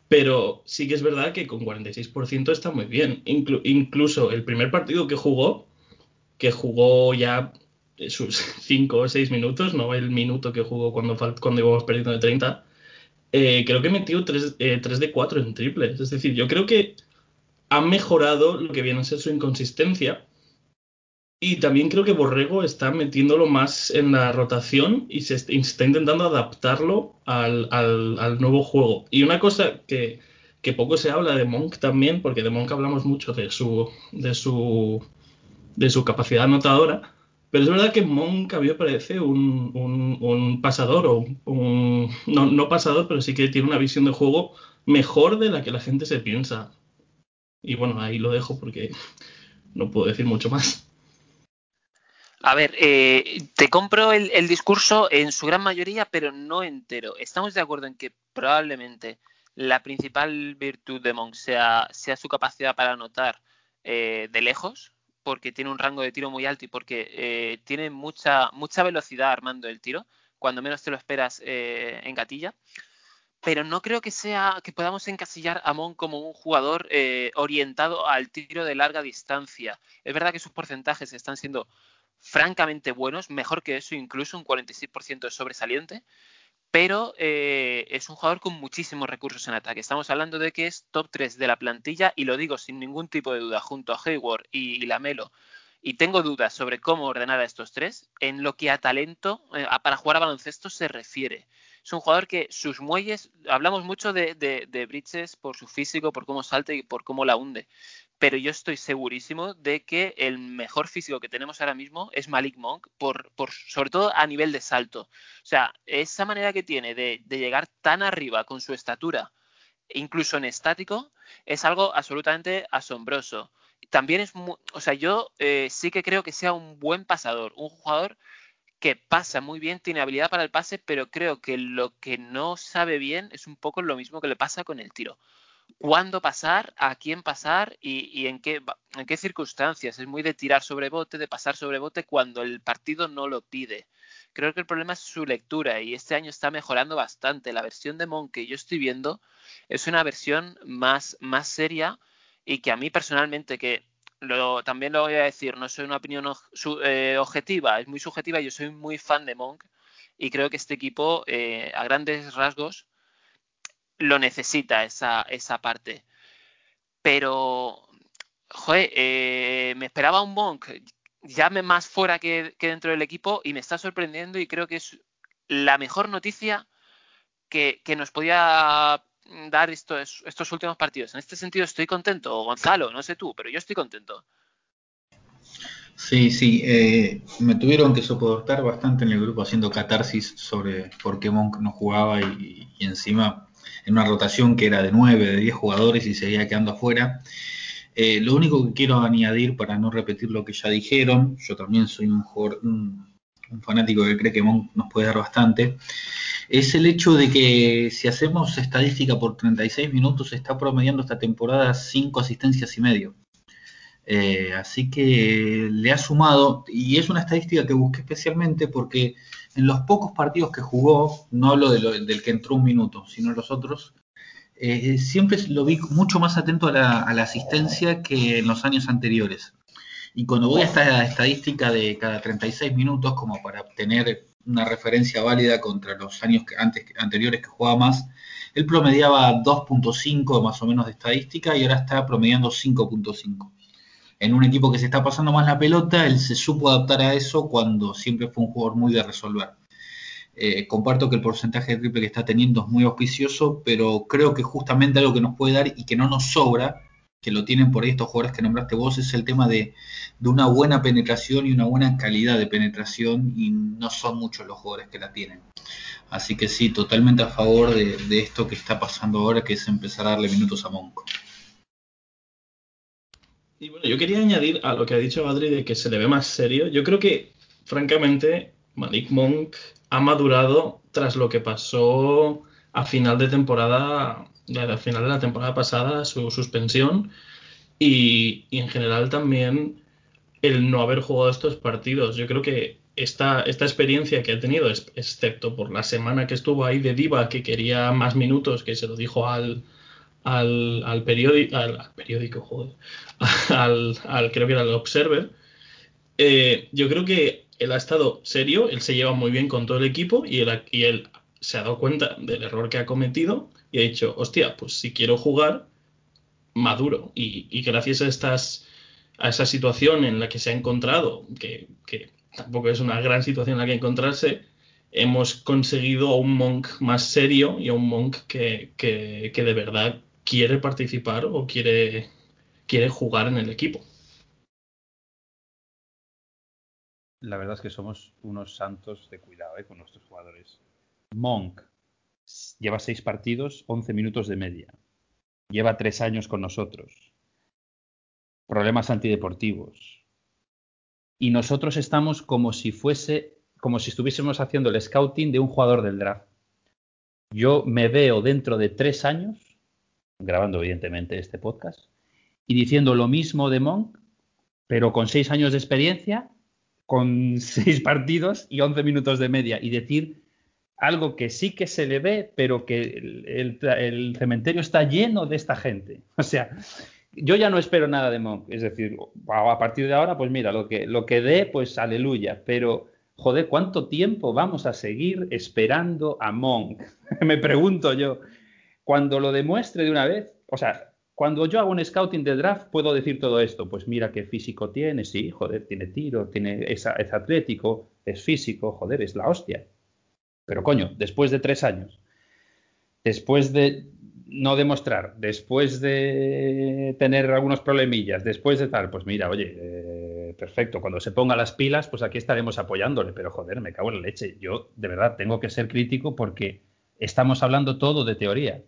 Speaker 2: pero sí que es verdad que con 46% está muy bien. Inclu incluso el primer partido que jugó, que jugó ya sus (laughs) cinco o seis minutos, no el minuto que jugó cuando, cuando íbamos perdiendo de 30, eh, creo que metió 3, eh, 3 de 4 en triples. Es decir, yo creo que ha mejorado lo que viene a ser su inconsistencia y también creo que Borrego está metiéndolo más en la rotación y se está intentando adaptarlo al, al, al nuevo juego. Y una cosa que, que, poco se habla de Monk también, porque de Monk hablamos mucho de su, de su, de su capacidad anotadora, pero es verdad que Monk a mí me parece un, un, un pasador, o un, no, no pasador, pero sí que tiene una visión de juego mejor de la que la gente se piensa. Y bueno, ahí lo dejo porque no puedo decir mucho más.
Speaker 1: A ver, eh, te compro el, el, discurso en su gran mayoría, pero no entero. Estamos de acuerdo en que probablemente la principal virtud de Monk sea, sea su capacidad para anotar eh, de lejos, porque tiene un rango de tiro muy alto y porque eh, tiene mucha, mucha velocidad armando el tiro, cuando menos te lo esperas eh, en gatilla. Pero no creo que sea que podamos encasillar a Mon como un jugador eh, orientado al tiro de larga distancia. Es verdad que sus porcentajes están siendo francamente buenos, mejor que eso, incluso un 46% de sobresaliente, pero eh, es un jugador con muchísimos recursos en ataque. Estamos hablando de que es top 3 de la plantilla y lo digo sin ningún tipo de duda, junto a Hayward y, Lamelo. Y tengo dudas sobre cómo ordenar a estos tres en lo que a talento eh, para jugar a baloncesto se refiere. Es un jugador que sus muelles, hablamos mucho de, de, de Bridges por su físico, por cómo salta y por cómo la hunde, pero yo estoy segurísimo de que el mejor físico que tenemos ahora mismo es Malik Monk, por, por sobre todo a nivel de salto. O sea, esa manera que tiene de, llegar tan arriba con su estatura, incluso en estático, es algo absolutamente asombroso. También es, o sea, yo eh, sí que creo que sea un buen pasador, un jugador que pasa muy bien, tiene habilidad para el pase, pero creo que lo que no sabe bien es un poco lo mismo que le pasa con el tiro cuándo pasar, a quién pasar y, en, qué, circunstancias. Es muy de tirar sobre bote, de pasar sobre bote cuando el partido no lo pide. Creo que el problema es su lectura y este año está mejorando bastante. La versión de Mon que yo estoy viendo es una versión más, más seria y que a mí personalmente, que también lo voy a decir, no soy una opinión eh, objetiva, es muy subjetiva, yo soy muy fan de Monk y creo que este equipo eh, a grandes rasgos lo necesita esa, esa parte. Pero, joder, eh, me esperaba un Monk ya más fuera que, dentro del equipo y me está sorprendiendo y creo que es la mejor noticia que, nos podía dar estos, estos últimos partidos. En este sentido estoy contento, Gonzalo, no sé tú, pero yo estoy contento.
Speaker 3: Sí, sí, eh, me tuvieron que soportar bastante en el grupo haciendo catarsis sobre por qué Monk no jugaba y encima en una rotación que era de 9, de 10 jugadores y seguía quedando afuera. Eh, lo único que quiero añadir para no repetir lo que ya dijeron, yo también soy un, un, fanático que cree que Monk nos puede dar bastante, es el hecho de que si hacemos estadística por 36 minutos está promediando esta temporada 5 asistencias y medio. Eh, así que le ha sumado, y es una estadística que busqué especialmente porque en los pocos partidos que jugó, no hablo del que entró un minuto, sino los otros, eh, siempre lo vi mucho más atento a la, asistencia que en los años anteriores. Y cuando voy a esta estadística de cada 36 minutos, como para obtener una referencia válida contra los años antes, anteriores que jugaba más, él promediaba 2.5 más o menos de estadística y ahora está promediando 5.5 en un equipo que se está pasando más la pelota, él se supo adaptar a eso cuando siempre fue un jugador muy de resolver. Eh, comparto que el porcentaje de triple que está teniendo es muy auspicioso, pero creo que justamente algo que nos puede dar y que no nos sobra, que lo tienen por ahí estos jugadores que nombraste vos, es el tema de, una buena penetración y una buena calidad de penetración, y no son muchos los jugadores que la tienen. Así que sí, totalmente a favor de, de esto que está pasando ahora, que es empezar a darle minutos a Monco.
Speaker 2: Y bueno, yo quería añadir a lo que ha dicho Adri de que se le ve más serio. Yo creo que, francamente, Malik Monk ha madurado tras lo que pasó a final de temporada, al final de la temporada pasada, su suspensión, y, en general también el no haber jugado estos partidos. Yo creo que esta, esta experiencia que ha tenido, excepto por la semana que estuvo ahí de Diva, que quería más minutos, que se lo dijo al, al, al, periódico, al, periódico, joder, (laughs) al, creo que era el Observer, eh, yo creo que él ha estado serio, él se lleva muy bien con todo el equipo y él, y él se ha dado cuenta del error que ha cometido y ha dicho, hostia, pues si quiero jugar, maduro. Y, gracias a estas a esa situación en la que se ha encontrado, que, tampoco es una gran situación en la que encontrarse, hemos conseguido a un monk más serio y a un monk que, que, que de verdad quiere participar o quiere, quiere jugar en el equipo.
Speaker 4: La verdad es que somos unos santos de cuidado ¿eh? con nuestros jugadores. Monk lleva seis partidos, 11 minutos de media. Lleva tres años con nosotros. Problemas antideportivos. Y nosotros estamos como si fuese, como si estuviésemos haciendo el scouting de un jugador del draft. Yo me veo dentro de tres años grabando evidentemente este podcast, y diciendo lo mismo de Monk, pero con seis años de experiencia, con (laughs) seis partidos y once minutos de media, y decir algo que sí que se le ve, pero que el, cementerio está lleno de esta gente. (laughs) O sea, yo ya no espero nada de Monk. Es decir, a a partir de ahora, pues mira, lo que, lo que dé, pues aleluya. Pero, joder, ¿cuánto tiempo vamos a seguir esperando a Monk? (laughs) Me pregunto yo. Cuando lo demuestre de una vez, o sea, cuando yo hago un scouting de draft, puedo decir todo esto. Pues mira qué físico tiene, sí, joder, tiene tiro, tiene, es, atlético, es físico, joder, es la hostia. Pero coño, después de tres años, después de no demostrar, después de tener algunos problemillas, después de tal, pues mira, oye, eh, perfecto, cuando se ponga las pilas, pues aquí estaremos apoyándole, pero joder, me cago en la leche. Yo de verdad tengo que ser crítico porque estamos hablando todo de teoría.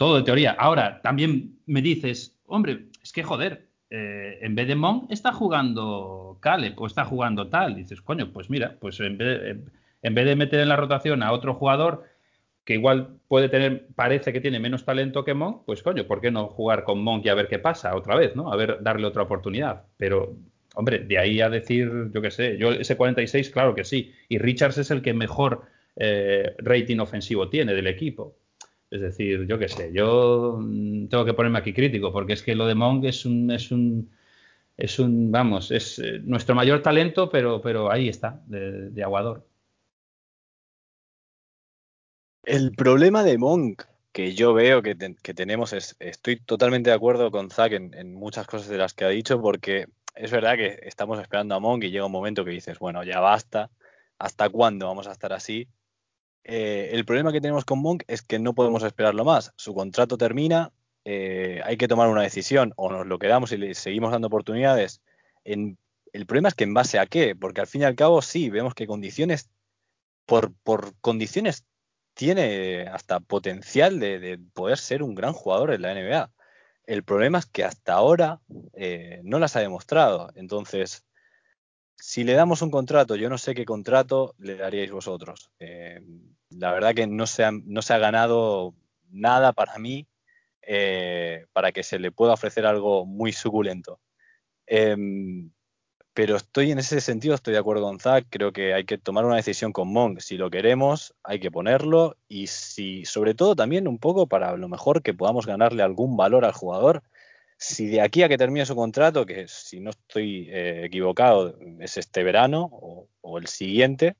Speaker 4: Todo de teoría. Ahora, también me dices, hombre, es que joder, eh, en vez de Monk está jugando Caleb o está jugando tal. dices, coño, pues mira, pues en vez, de, en vez de meter en la rotación a otro jugador que igual puede tener, parece que tiene menos talento que Monk, pues coño, ¿por qué no jugar con Monk y a ver qué pasa otra vez, ¿no? A ver, darle otra oportunidad. Pero, hombre, de ahí a decir, yo qué sé, yo ese 46, claro que sí. Y Richards es el que mejor eh, rating ofensivo tiene del equipo. Es decir, yo qué sé, yo mm, tengo que ponerme aquí crítico, porque es que lo de Monk es un, es un, es un vamos, es eh, nuestro mayor talento, pero, pero ahí está, de, de aguador.
Speaker 5: El problema de Monk que yo veo que, que tenemos es, estoy totalmente de acuerdo con Zack en, en muchas cosas de las que ha dicho, porque es verdad que estamos esperando a Monk y llega un momento que dices, bueno, ya basta, ¿hasta cuándo vamos a estar así? Eh, el problema que tenemos con Monk es que no podemos esperarlo más. Su contrato termina, eh, hay que tomar una decisión, o nos lo quedamos y le seguimos dando oportunidades. El problema es que en base a qué, porque al fin y al cabo sí, vemos que condiciones, por, condiciones tiene hasta potencial de, de poder ser un gran jugador en la NBA. El problema es que hasta ahora eh, no las ha demostrado. Entonces, si le damos un contrato, yo no sé qué contrato le daríais vosotros. Eh, la verdad que no se ha, no se ha ganado nada para mí eh, para que se le pueda ofrecer algo muy suculento. Em, pero estoy en ese sentido, estoy de acuerdo con Zach, creo que hay que tomar una decisión con Monk. Si lo queremos, hay que ponerlo y si, sobre todo también un poco para lo mejor que podamos ganarle algún valor al jugador. Si de aquí a que termine su contrato, que si no estoy eh, equivocado es este verano o, el siguiente,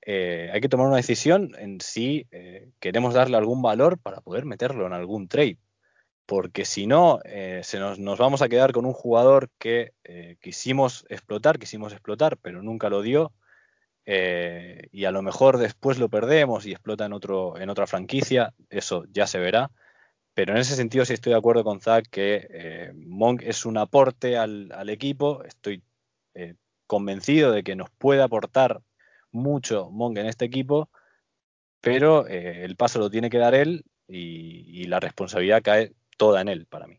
Speaker 5: eh, hay que tomar una decisión en si eh, queremos darle algún valor para poder meterlo en algún trade porque si no, se nos, nos, vamos a quedar con un jugador que quisimos explotar, quisimos explotar, pero nunca lo dio, y a lo mejor después lo perdemos y explota en, otro, en otra franquicia, eso ya se verá. Pero en ese sentido sí estoy de acuerdo con Zach que eh, Monk es un aporte al, equipo, estoy eh, convencido de que nos puede aportar mucho Monk en este equipo, pero eh, el paso lo tiene que dar él y, y la responsabilidad cae toda en él para mí.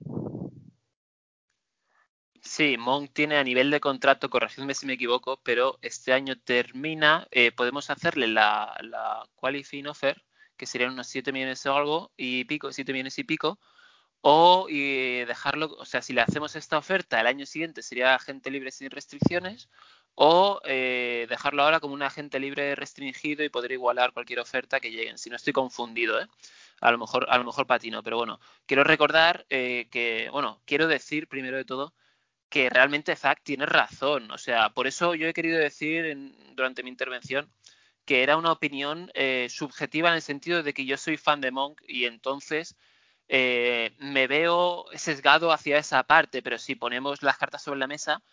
Speaker 1: Sí, Monk tiene a nivel de contrato, corregidme si me equivoco, pero este año termina, eh, podemos hacerle la, la qualifying offer, que serían unos 7 millones o algo, y pico, 7 millones y pico, o y dejarlo, o sea, si le hacemos esta oferta el año siguiente sería agente libre sin restricciones, o eh, dejarlo ahora como un agente libre restringido y poder igualar cualquier oferta que lleguen, si no estoy confundido, ¿eh? A lo mejor, a lo mejor patino, pero bueno, quiero recordar eh, que, bueno, quiero decir primero de todo que realmente Zack tiene razón. O sea, por eso yo he querido decir durante mi intervención que era una opinión eh, subjetiva en el sentido de que yo soy fan de Monk y entonces eh, me veo sesgado hacia esa parte, pero si ponemos las cartas sobre la mesa,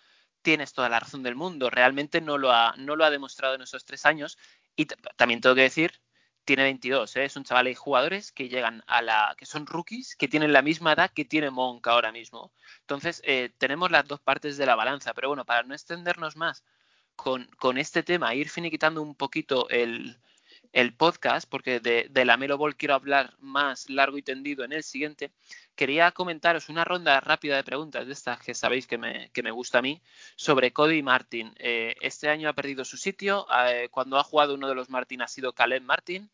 Speaker 1: tienes toda la razón del mundo. Realmente no lo ha, no lo ha demostrado en esos tres años. Y también tengo que decir, tiene 22, ¿eh? es un chaval. Hay jugadores que llegan a la. que son rookies, que tienen la misma edad que tiene Monk ahora mismo. Entonces, tenemos las dos partes de la balanza. Pero bueno, para no extendernos más con, este tema, ir finiquitando un poquito el, podcast, porque de, la Melo Ball quiero hablar más largo y tendido en el siguiente, quería comentaros una ronda rápida de preguntas de estas que sabéis que me, gusta a mí, sobre Cody Martin. Eh, este año ha perdido su sitio, eh, cuando ha jugado uno de los Martin ha sido Caleb Martin.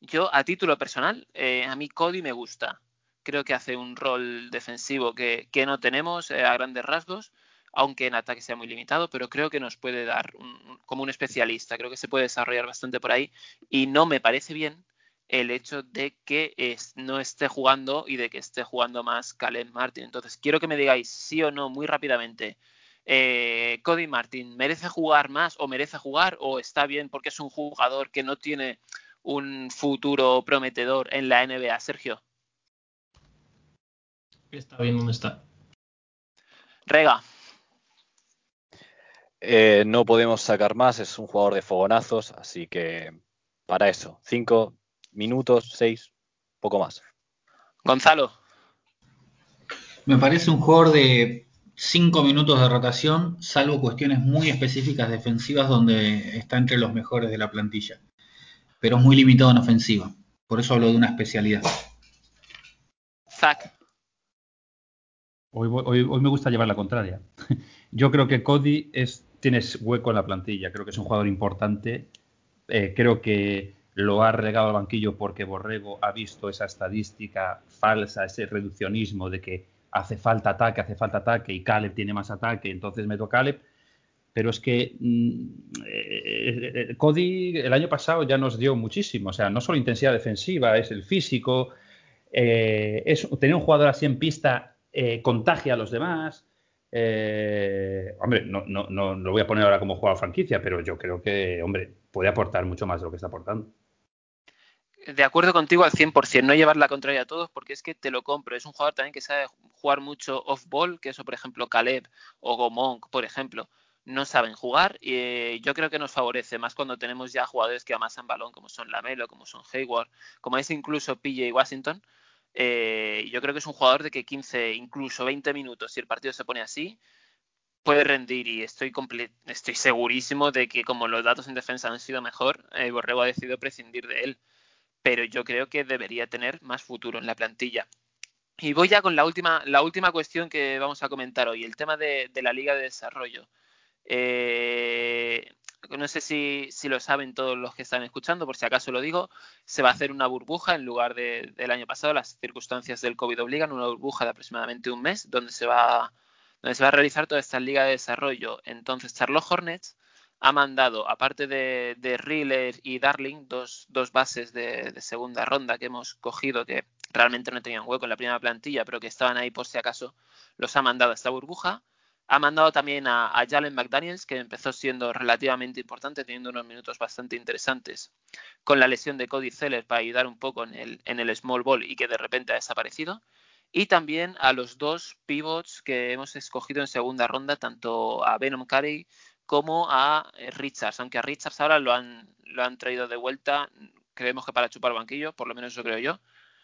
Speaker 1: Yo, a título personal, eh, a mí Cody me gusta. Creo que hace un rol defensivo que no tenemos a grandes rasgos. Aunque en ataque sea muy limitado, pero creo que nos puede dar un- como un especialista, creo que se puede desarrollar bastante por ahí y no me parece bien el hecho de que es- no esté jugando y de que esté jugando más Caleb Martin. Entonces, quiero que me digáis sí o no muy rápidamente. eh, Cody Martin, ¿merece jugar más o merece jugar o está bien porque es un jugador que no tiene un futuro prometedor en la NBA, Sergio?
Speaker 2: Está bien donde está.
Speaker 1: Rega,
Speaker 5: Eh, no podemos sacar más, es un jugador de fogonazos, así que para eso, cinco minutos, seis, poco más.
Speaker 1: Gonzalo,
Speaker 3: Me parece un jugador de 5 minutos de rotación, salvo cuestiones muy específicas defensivas donde está entre los mejores de la plantilla. Pero es muy limitado en ofensiva. Por eso hablo de una especialidad.
Speaker 1: Zach,
Speaker 4: Hoy, voy- hoy- hoy me gusta llevar la contraria. (laughs) Yo creo que Cody es, tienes hueco en la plantilla. Creo que es un jugador importante. Eh, creo que lo ha regado al banquillo porque Borrego ha visto esa estadística falsa, ese reduccionismo de que hace falta ataque, hace falta ataque y Caleb tiene más ataque, entonces meto Caleb. Pero es que mm, eh, eh, Cody el año pasado ya nos dio muchísimo. O sea, no solo intensidad defensiva, es el físico. es, tener un jugador así en pista contagia a los demás. Eh, hombre, no, no, no lo voy a poner ahora como jugador franquicia, pero yo creo que, hombre, puede aportar mucho más de lo que está aportando.
Speaker 1: de acuerdo contigo al 100%, no llevar la contraria a todos porque es que te lo compro. Es un jugador también que sabe jugar mucho off-ball, que eso, por ejemplo, Caleb o Gomong, por ejemplo, no saben jugar y eh, yo creo que nos favorece más cuando tenemos ya jugadores que amasan balón, como son Lamelo, como son Hayward, como es incluso PJ Washington. Eh, yo creo que es un jugador de que 15, incluso 20 minutos, si el partido se pone así, puede rendir y estoy, estoy segurísimo de que como los datos en defensa han sido mejor, eh, Borrego ha decidido prescindir de él pero yo creo que debería tener más futuro en la plantilla. Y voy ya con la última, la última cuestión que vamos a comentar hoy, el tema de, de la Liga de Desarrollo. Eh, no sé si, si lo saben todos los que están escuchando, por si acaso lo digo, se va a hacer una burbuja en lugar de- del año pasado, las circunstancias del COVID obligan, una burbuja de aproximadamente un mes, donde se va, donde se va a realizar toda esta Liga de Desarrollo. Entonces, Charlotte Hornets ha mandado, aparte de, de Riller y Darling, dos, dos bases de, de segunda ronda que hemos cogido que realmente no tenían hueco en la primera plantilla, pero que estaban ahí por si acaso, los ha mandado a esta burbuja. Ha mandado también a, Jalen McDaniels, que empezó siendo relativamente importante, teniendo unos minutos bastante interesantes, con la lesión de Cody Zeller para ayudar un poco en el, en el small ball y que de repente ha desaparecido. Y también a los dos pivots que hemos escogido en segunda ronda, tanto a Venom Carey como a eh, Richards, aunque a Richards ahora lo han, lo han traído de vuelta, creemos que para chupar banquillo, por lo menos eso creo yo,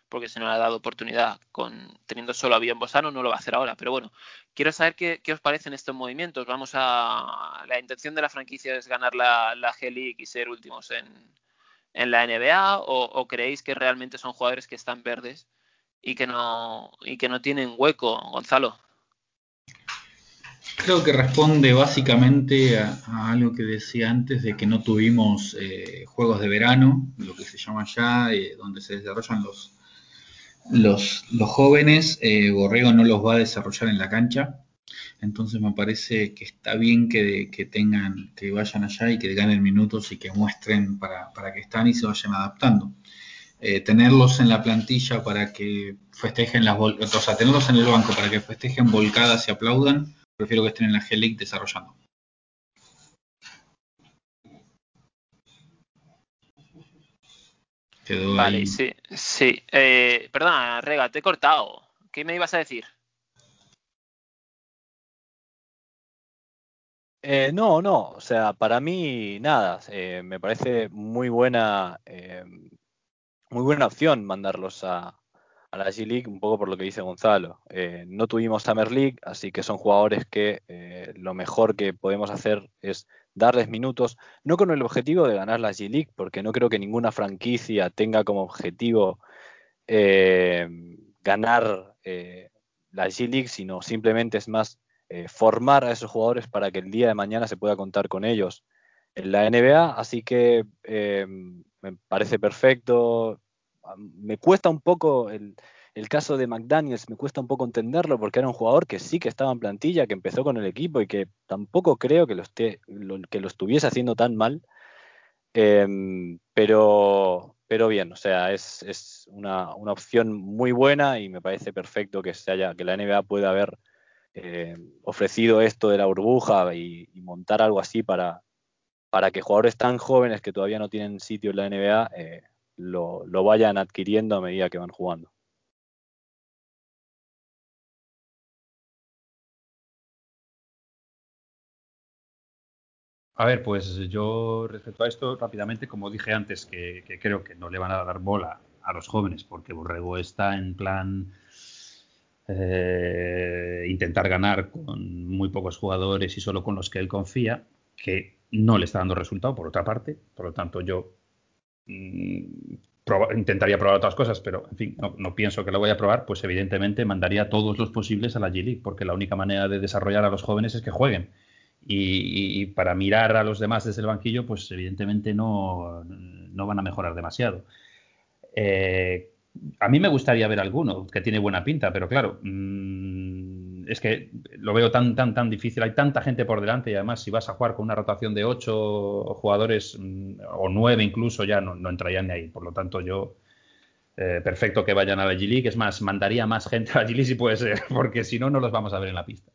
Speaker 1: porque se nos ha dado oportunidad con teniendo solo a Bien Bosano, no lo va a hacer ahora, pero bueno, quiero saber qué, os parecen estos movimientos. Vamos a la intención de la franquicia es ganar la, la G-League y ser últimos en, en la NBA o, creéis que realmente son jugadores que están verdes y que no y que no tienen hueco, Gonzalo.
Speaker 3: Creo que responde básicamente a, a algo que decía antes de que no tuvimos eh, juegos de verano, lo que se llama ya, eh, donde se desarrollan los, los, los jóvenes. Eh, Borrego no los va a desarrollar en la cancha. Entonces me parece que está bien que, tengan, que vayan allá y que ganen minutos y que muestren para, para que están y se vayan adaptando. Eh, tenerlos en la plantilla para que festejen las o sea, tenerlos en el banco para que festejen volcadas y aplaudan, prefiero que estén en la G-League desarrollando. Quedó
Speaker 1: Vale,
Speaker 3: ahí.
Speaker 1: sí, sí. Eh, perdona, Rega, te he cortado. ¿Qué me ibas a decir?
Speaker 5: Eh, no, no, o sea, para mí nada, eh, me parece muy buena, eh, muy buena opción mandarlos a, la G-League, un poco por lo que dice Gonzalo. Eh, no tuvimos Summer League, así que son jugadores que eh, lo mejor que podemos hacer es darles minutos, no con el objetivo de ganar la G-League, porque no creo que ninguna franquicia tenga como objetivo eh, ganar la G-League, sino simplemente es más formar a esos jugadores para que el día de mañana se pueda contar con ellos en la NBA, así que me parece perfecto. Me cuesta un poco el, el caso de McDaniels me cuesta un poco entenderlo porque era un jugador que sí que estaba en plantilla, que empezó con el equipo y que tampoco creo que lo, esté, lo- que lo estuviese haciendo tan mal. Em, pero, pero bien, o sea, es, es una, una opción muy buena y me parece perfecto que se haya, que la NBA pueda haber eh, ofrecido esto de la burbuja y, y montar algo así para, para que jugadores tan jóvenes que todavía no tienen sitio en la NBA eh, lo, vayan adquiriendo a medida que van jugando.
Speaker 4: A ver, pues yo respecto a esto, rápidamente, como dije antes, que, creo que no le van a dar bola a los jóvenes, porque Borrego está en plan eh, intentar ganar con muy pocos jugadores y solo con los que él confía, que no le está dando resultado, por otra parte. Por lo tanto, yo proba- intentaría probar otras cosas, pero en fin, no, pienso que lo voy a probar, pues evidentemente mandaría todos los posibles a la G-League, porque la única manera de desarrollar a los jóvenes es que jueguen. Y para mirar a los demás desde el banquillo, pues evidentemente no, no van a mejorar demasiado. Eh, a mí me gustaría ver alguno que tiene buena pinta, pero claro, mm, es que lo veo tan, tan, tan difícil. Hay tanta gente por delante y además si vas a jugar con una rotación de ocho jugadores mm, o nueve incluso ya no, no entrarían ni ahí. Por lo tanto, yo eh, perfecto que vayan a la G-League. Es más, mandaría más (laughs) gente a la G-League si puede ser, porque si no, no los vamos a ver en la pista.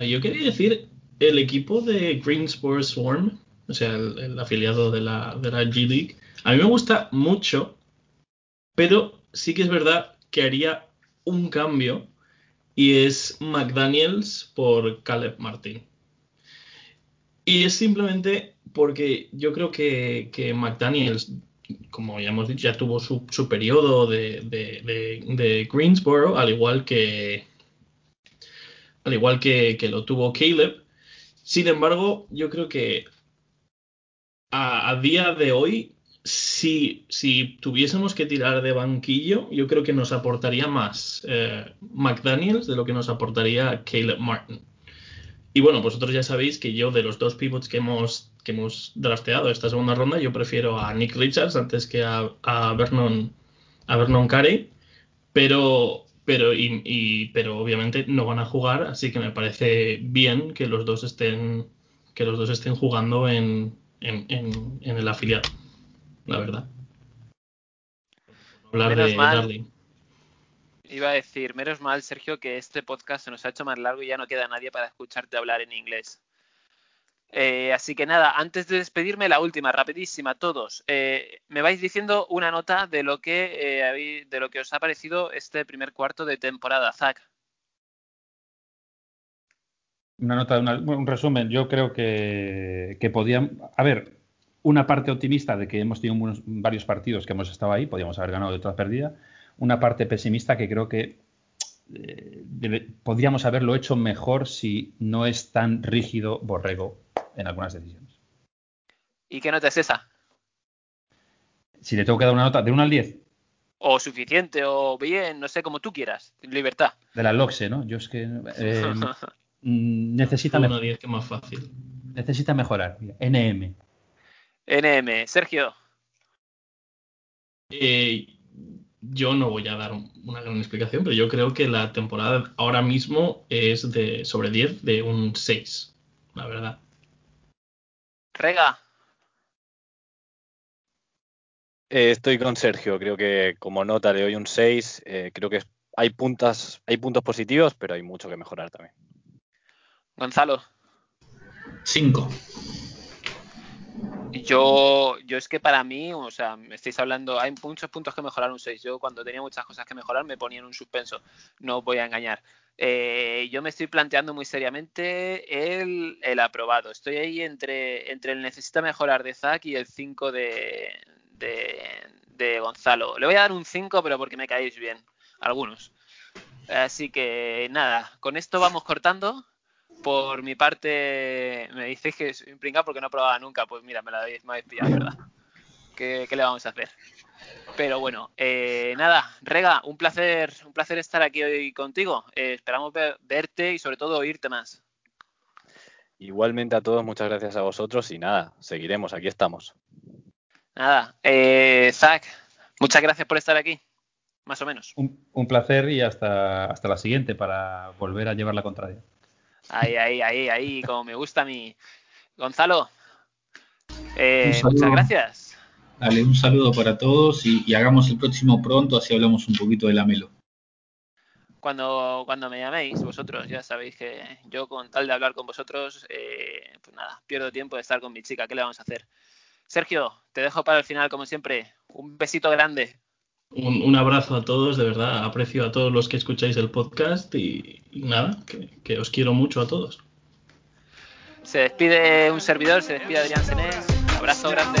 Speaker 2: Eh, Yo quería decir, el equipo de Greensboro Swarm, o sea, el, afiliado de la, de la G League, a mí me gusta mucho, pero sí que es verdad que haría un cambio y es McDaniels por Caleb Martin. Y es simplemente porque yo creo que, que McDaniels, como ya hemos dicho, ya tuvo su, su periodo de, de- de- de Greensboro, al igual que, al igual que, que lo tuvo Caleb. Sin embargo, yo creo que a, día de hoy, si, si tuviésemos que tirar de banquillo, yo creo que nos aportaría más eh, McDaniels de lo que nos aportaría Caleb Martin. Y bueno, vosotros ya sabéis que yo de los dos pivots que hemos, que hemos drafteado esta segunda ronda, yo prefiero a Nick Richards antes que a, Vernon, a Vernon Carey, pero, pero, y- pero obviamente no van a jugar, así que me parece bien que los dos estén, que los dos estén jugando en, en, en- en el afiliado, la verdad. Hablar
Speaker 1: Menos
Speaker 2: de
Speaker 1: mal.
Speaker 2: Darling.
Speaker 1: Iba a decir, menos mal, Sergio, que este podcast se nos ha hecho más largo y ya no queda nadie para escucharte hablar en inglés. Eh, así que nada, antes de despedirme, la última, rapidísima, todos. Eh, me vais diciendo una nota de lo que eh, de lo que os ha parecido este primer cuarto de temporada, Zach.
Speaker 4: Una nota, una- un resumen. Yo creo que, que podían. A ver, una parte optimista de que hemos tenido unos- varios partidos que hemos estado ahí, podíamos haber ganado de toda perdida. Una parte pesimista que creo que eh, debe- podríamos haberlo hecho mejor si no es tan rígido Borrego en algunas decisiones.
Speaker 1: ¿Y qué nota es esa?
Speaker 4: Si le tengo que dar una nota de 1 al 10,
Speaker 1: O suficiente, o bien, no sé, como tú quieras. Libertad.
Speaker 4: de la LOXE, ¿no? Yo es que eh, (laughs) necesita,
Speaker 2: Uno
Speaker 4: mejor-
Speaker 2: a 10 que más fácil.
Speaker 4: necesita mejorar. Mira, NM.
Speaker 1: NM, Sergio.
Speaker 2: Eh, yo no voy a dar un- una gran explicación, pero yo creo que la temporada ahora mismo es de sobre 10, de un 6, la verdad.
Speaker 1: Rega.
Speaker 5: Eh, estoy con Sergio, creo que como nota le doy un 6, eh, creo que hay, puntas, hay puntos positivos, pero hay mucho que mejorar también.
Speaker 1: Gonzalo.
Speaker 3: 5.
Speaker 1: Yo, yo es que para mí, o sea, me estáis hablando, hay muchos puntos que mejorar un 6. Yo cuando tenía muchas cosas que mejorar me ponía en un suspenso, no os voy a engañar. Eh, yo me estoy planteando muy seriamente el, el aprobado. Estoy ahí entre, entre el necesita mejorar de Zack y el 5 de, de, de Gonzalo. Le voy a dar un 5, pero porque me caéis bien, algunos. Así que nada, con esto vamos cortando. Por mi parte, me dices que soy un pringao porque no he probado nunca. Pues mira, me la habéis, me habéis pillado, ¿verdad? ¿Qué, qué le vamos a hacer? Pero bueno, eh, nada, Rega, un placer, un placer estar aquí hoy contigo. Eh, esperamos ver- verte y sobre todo oírte más.
Speaker 5: Igualmente a todos, muchas gracias a vosotros y nada, seguiremos, aquí estamos.
Speaker 1: Nada, eh, Zach, muchas gracias por estar aquí, más o menos.
Speaker 4: Un, un placer y hasta, hasta la siguiente para volver a llevar la contraria.
Speaker 1: Ahí, ahí, ahí, ahí, como me gusta a mí. Gonzalo, eh, muchas gracias.
Speaker 3: Dale, un saludo para todos y, y hagamos el próximo pronto, así hablamos un poquito de la Melo.
Speaker 1: Cuando, cuando me llaméis, vosotros ya sabéis que yo con tal de hablar con vosotros, eh, pues nada, pierdo tiempo de estar con mi chica, ¿qué le vamos a hacer? Sergio, te dejo para el final, como siempre. Un besito grande.
Speaker 2: Un, un abrazo a todos, de verdad, aprecio a todos los que escucháis el podcast y, nada, que, que os quiero mucho a todos.
Speaker 1: Se despide un servidor, se despide Adrián Senés. Abrazo grande.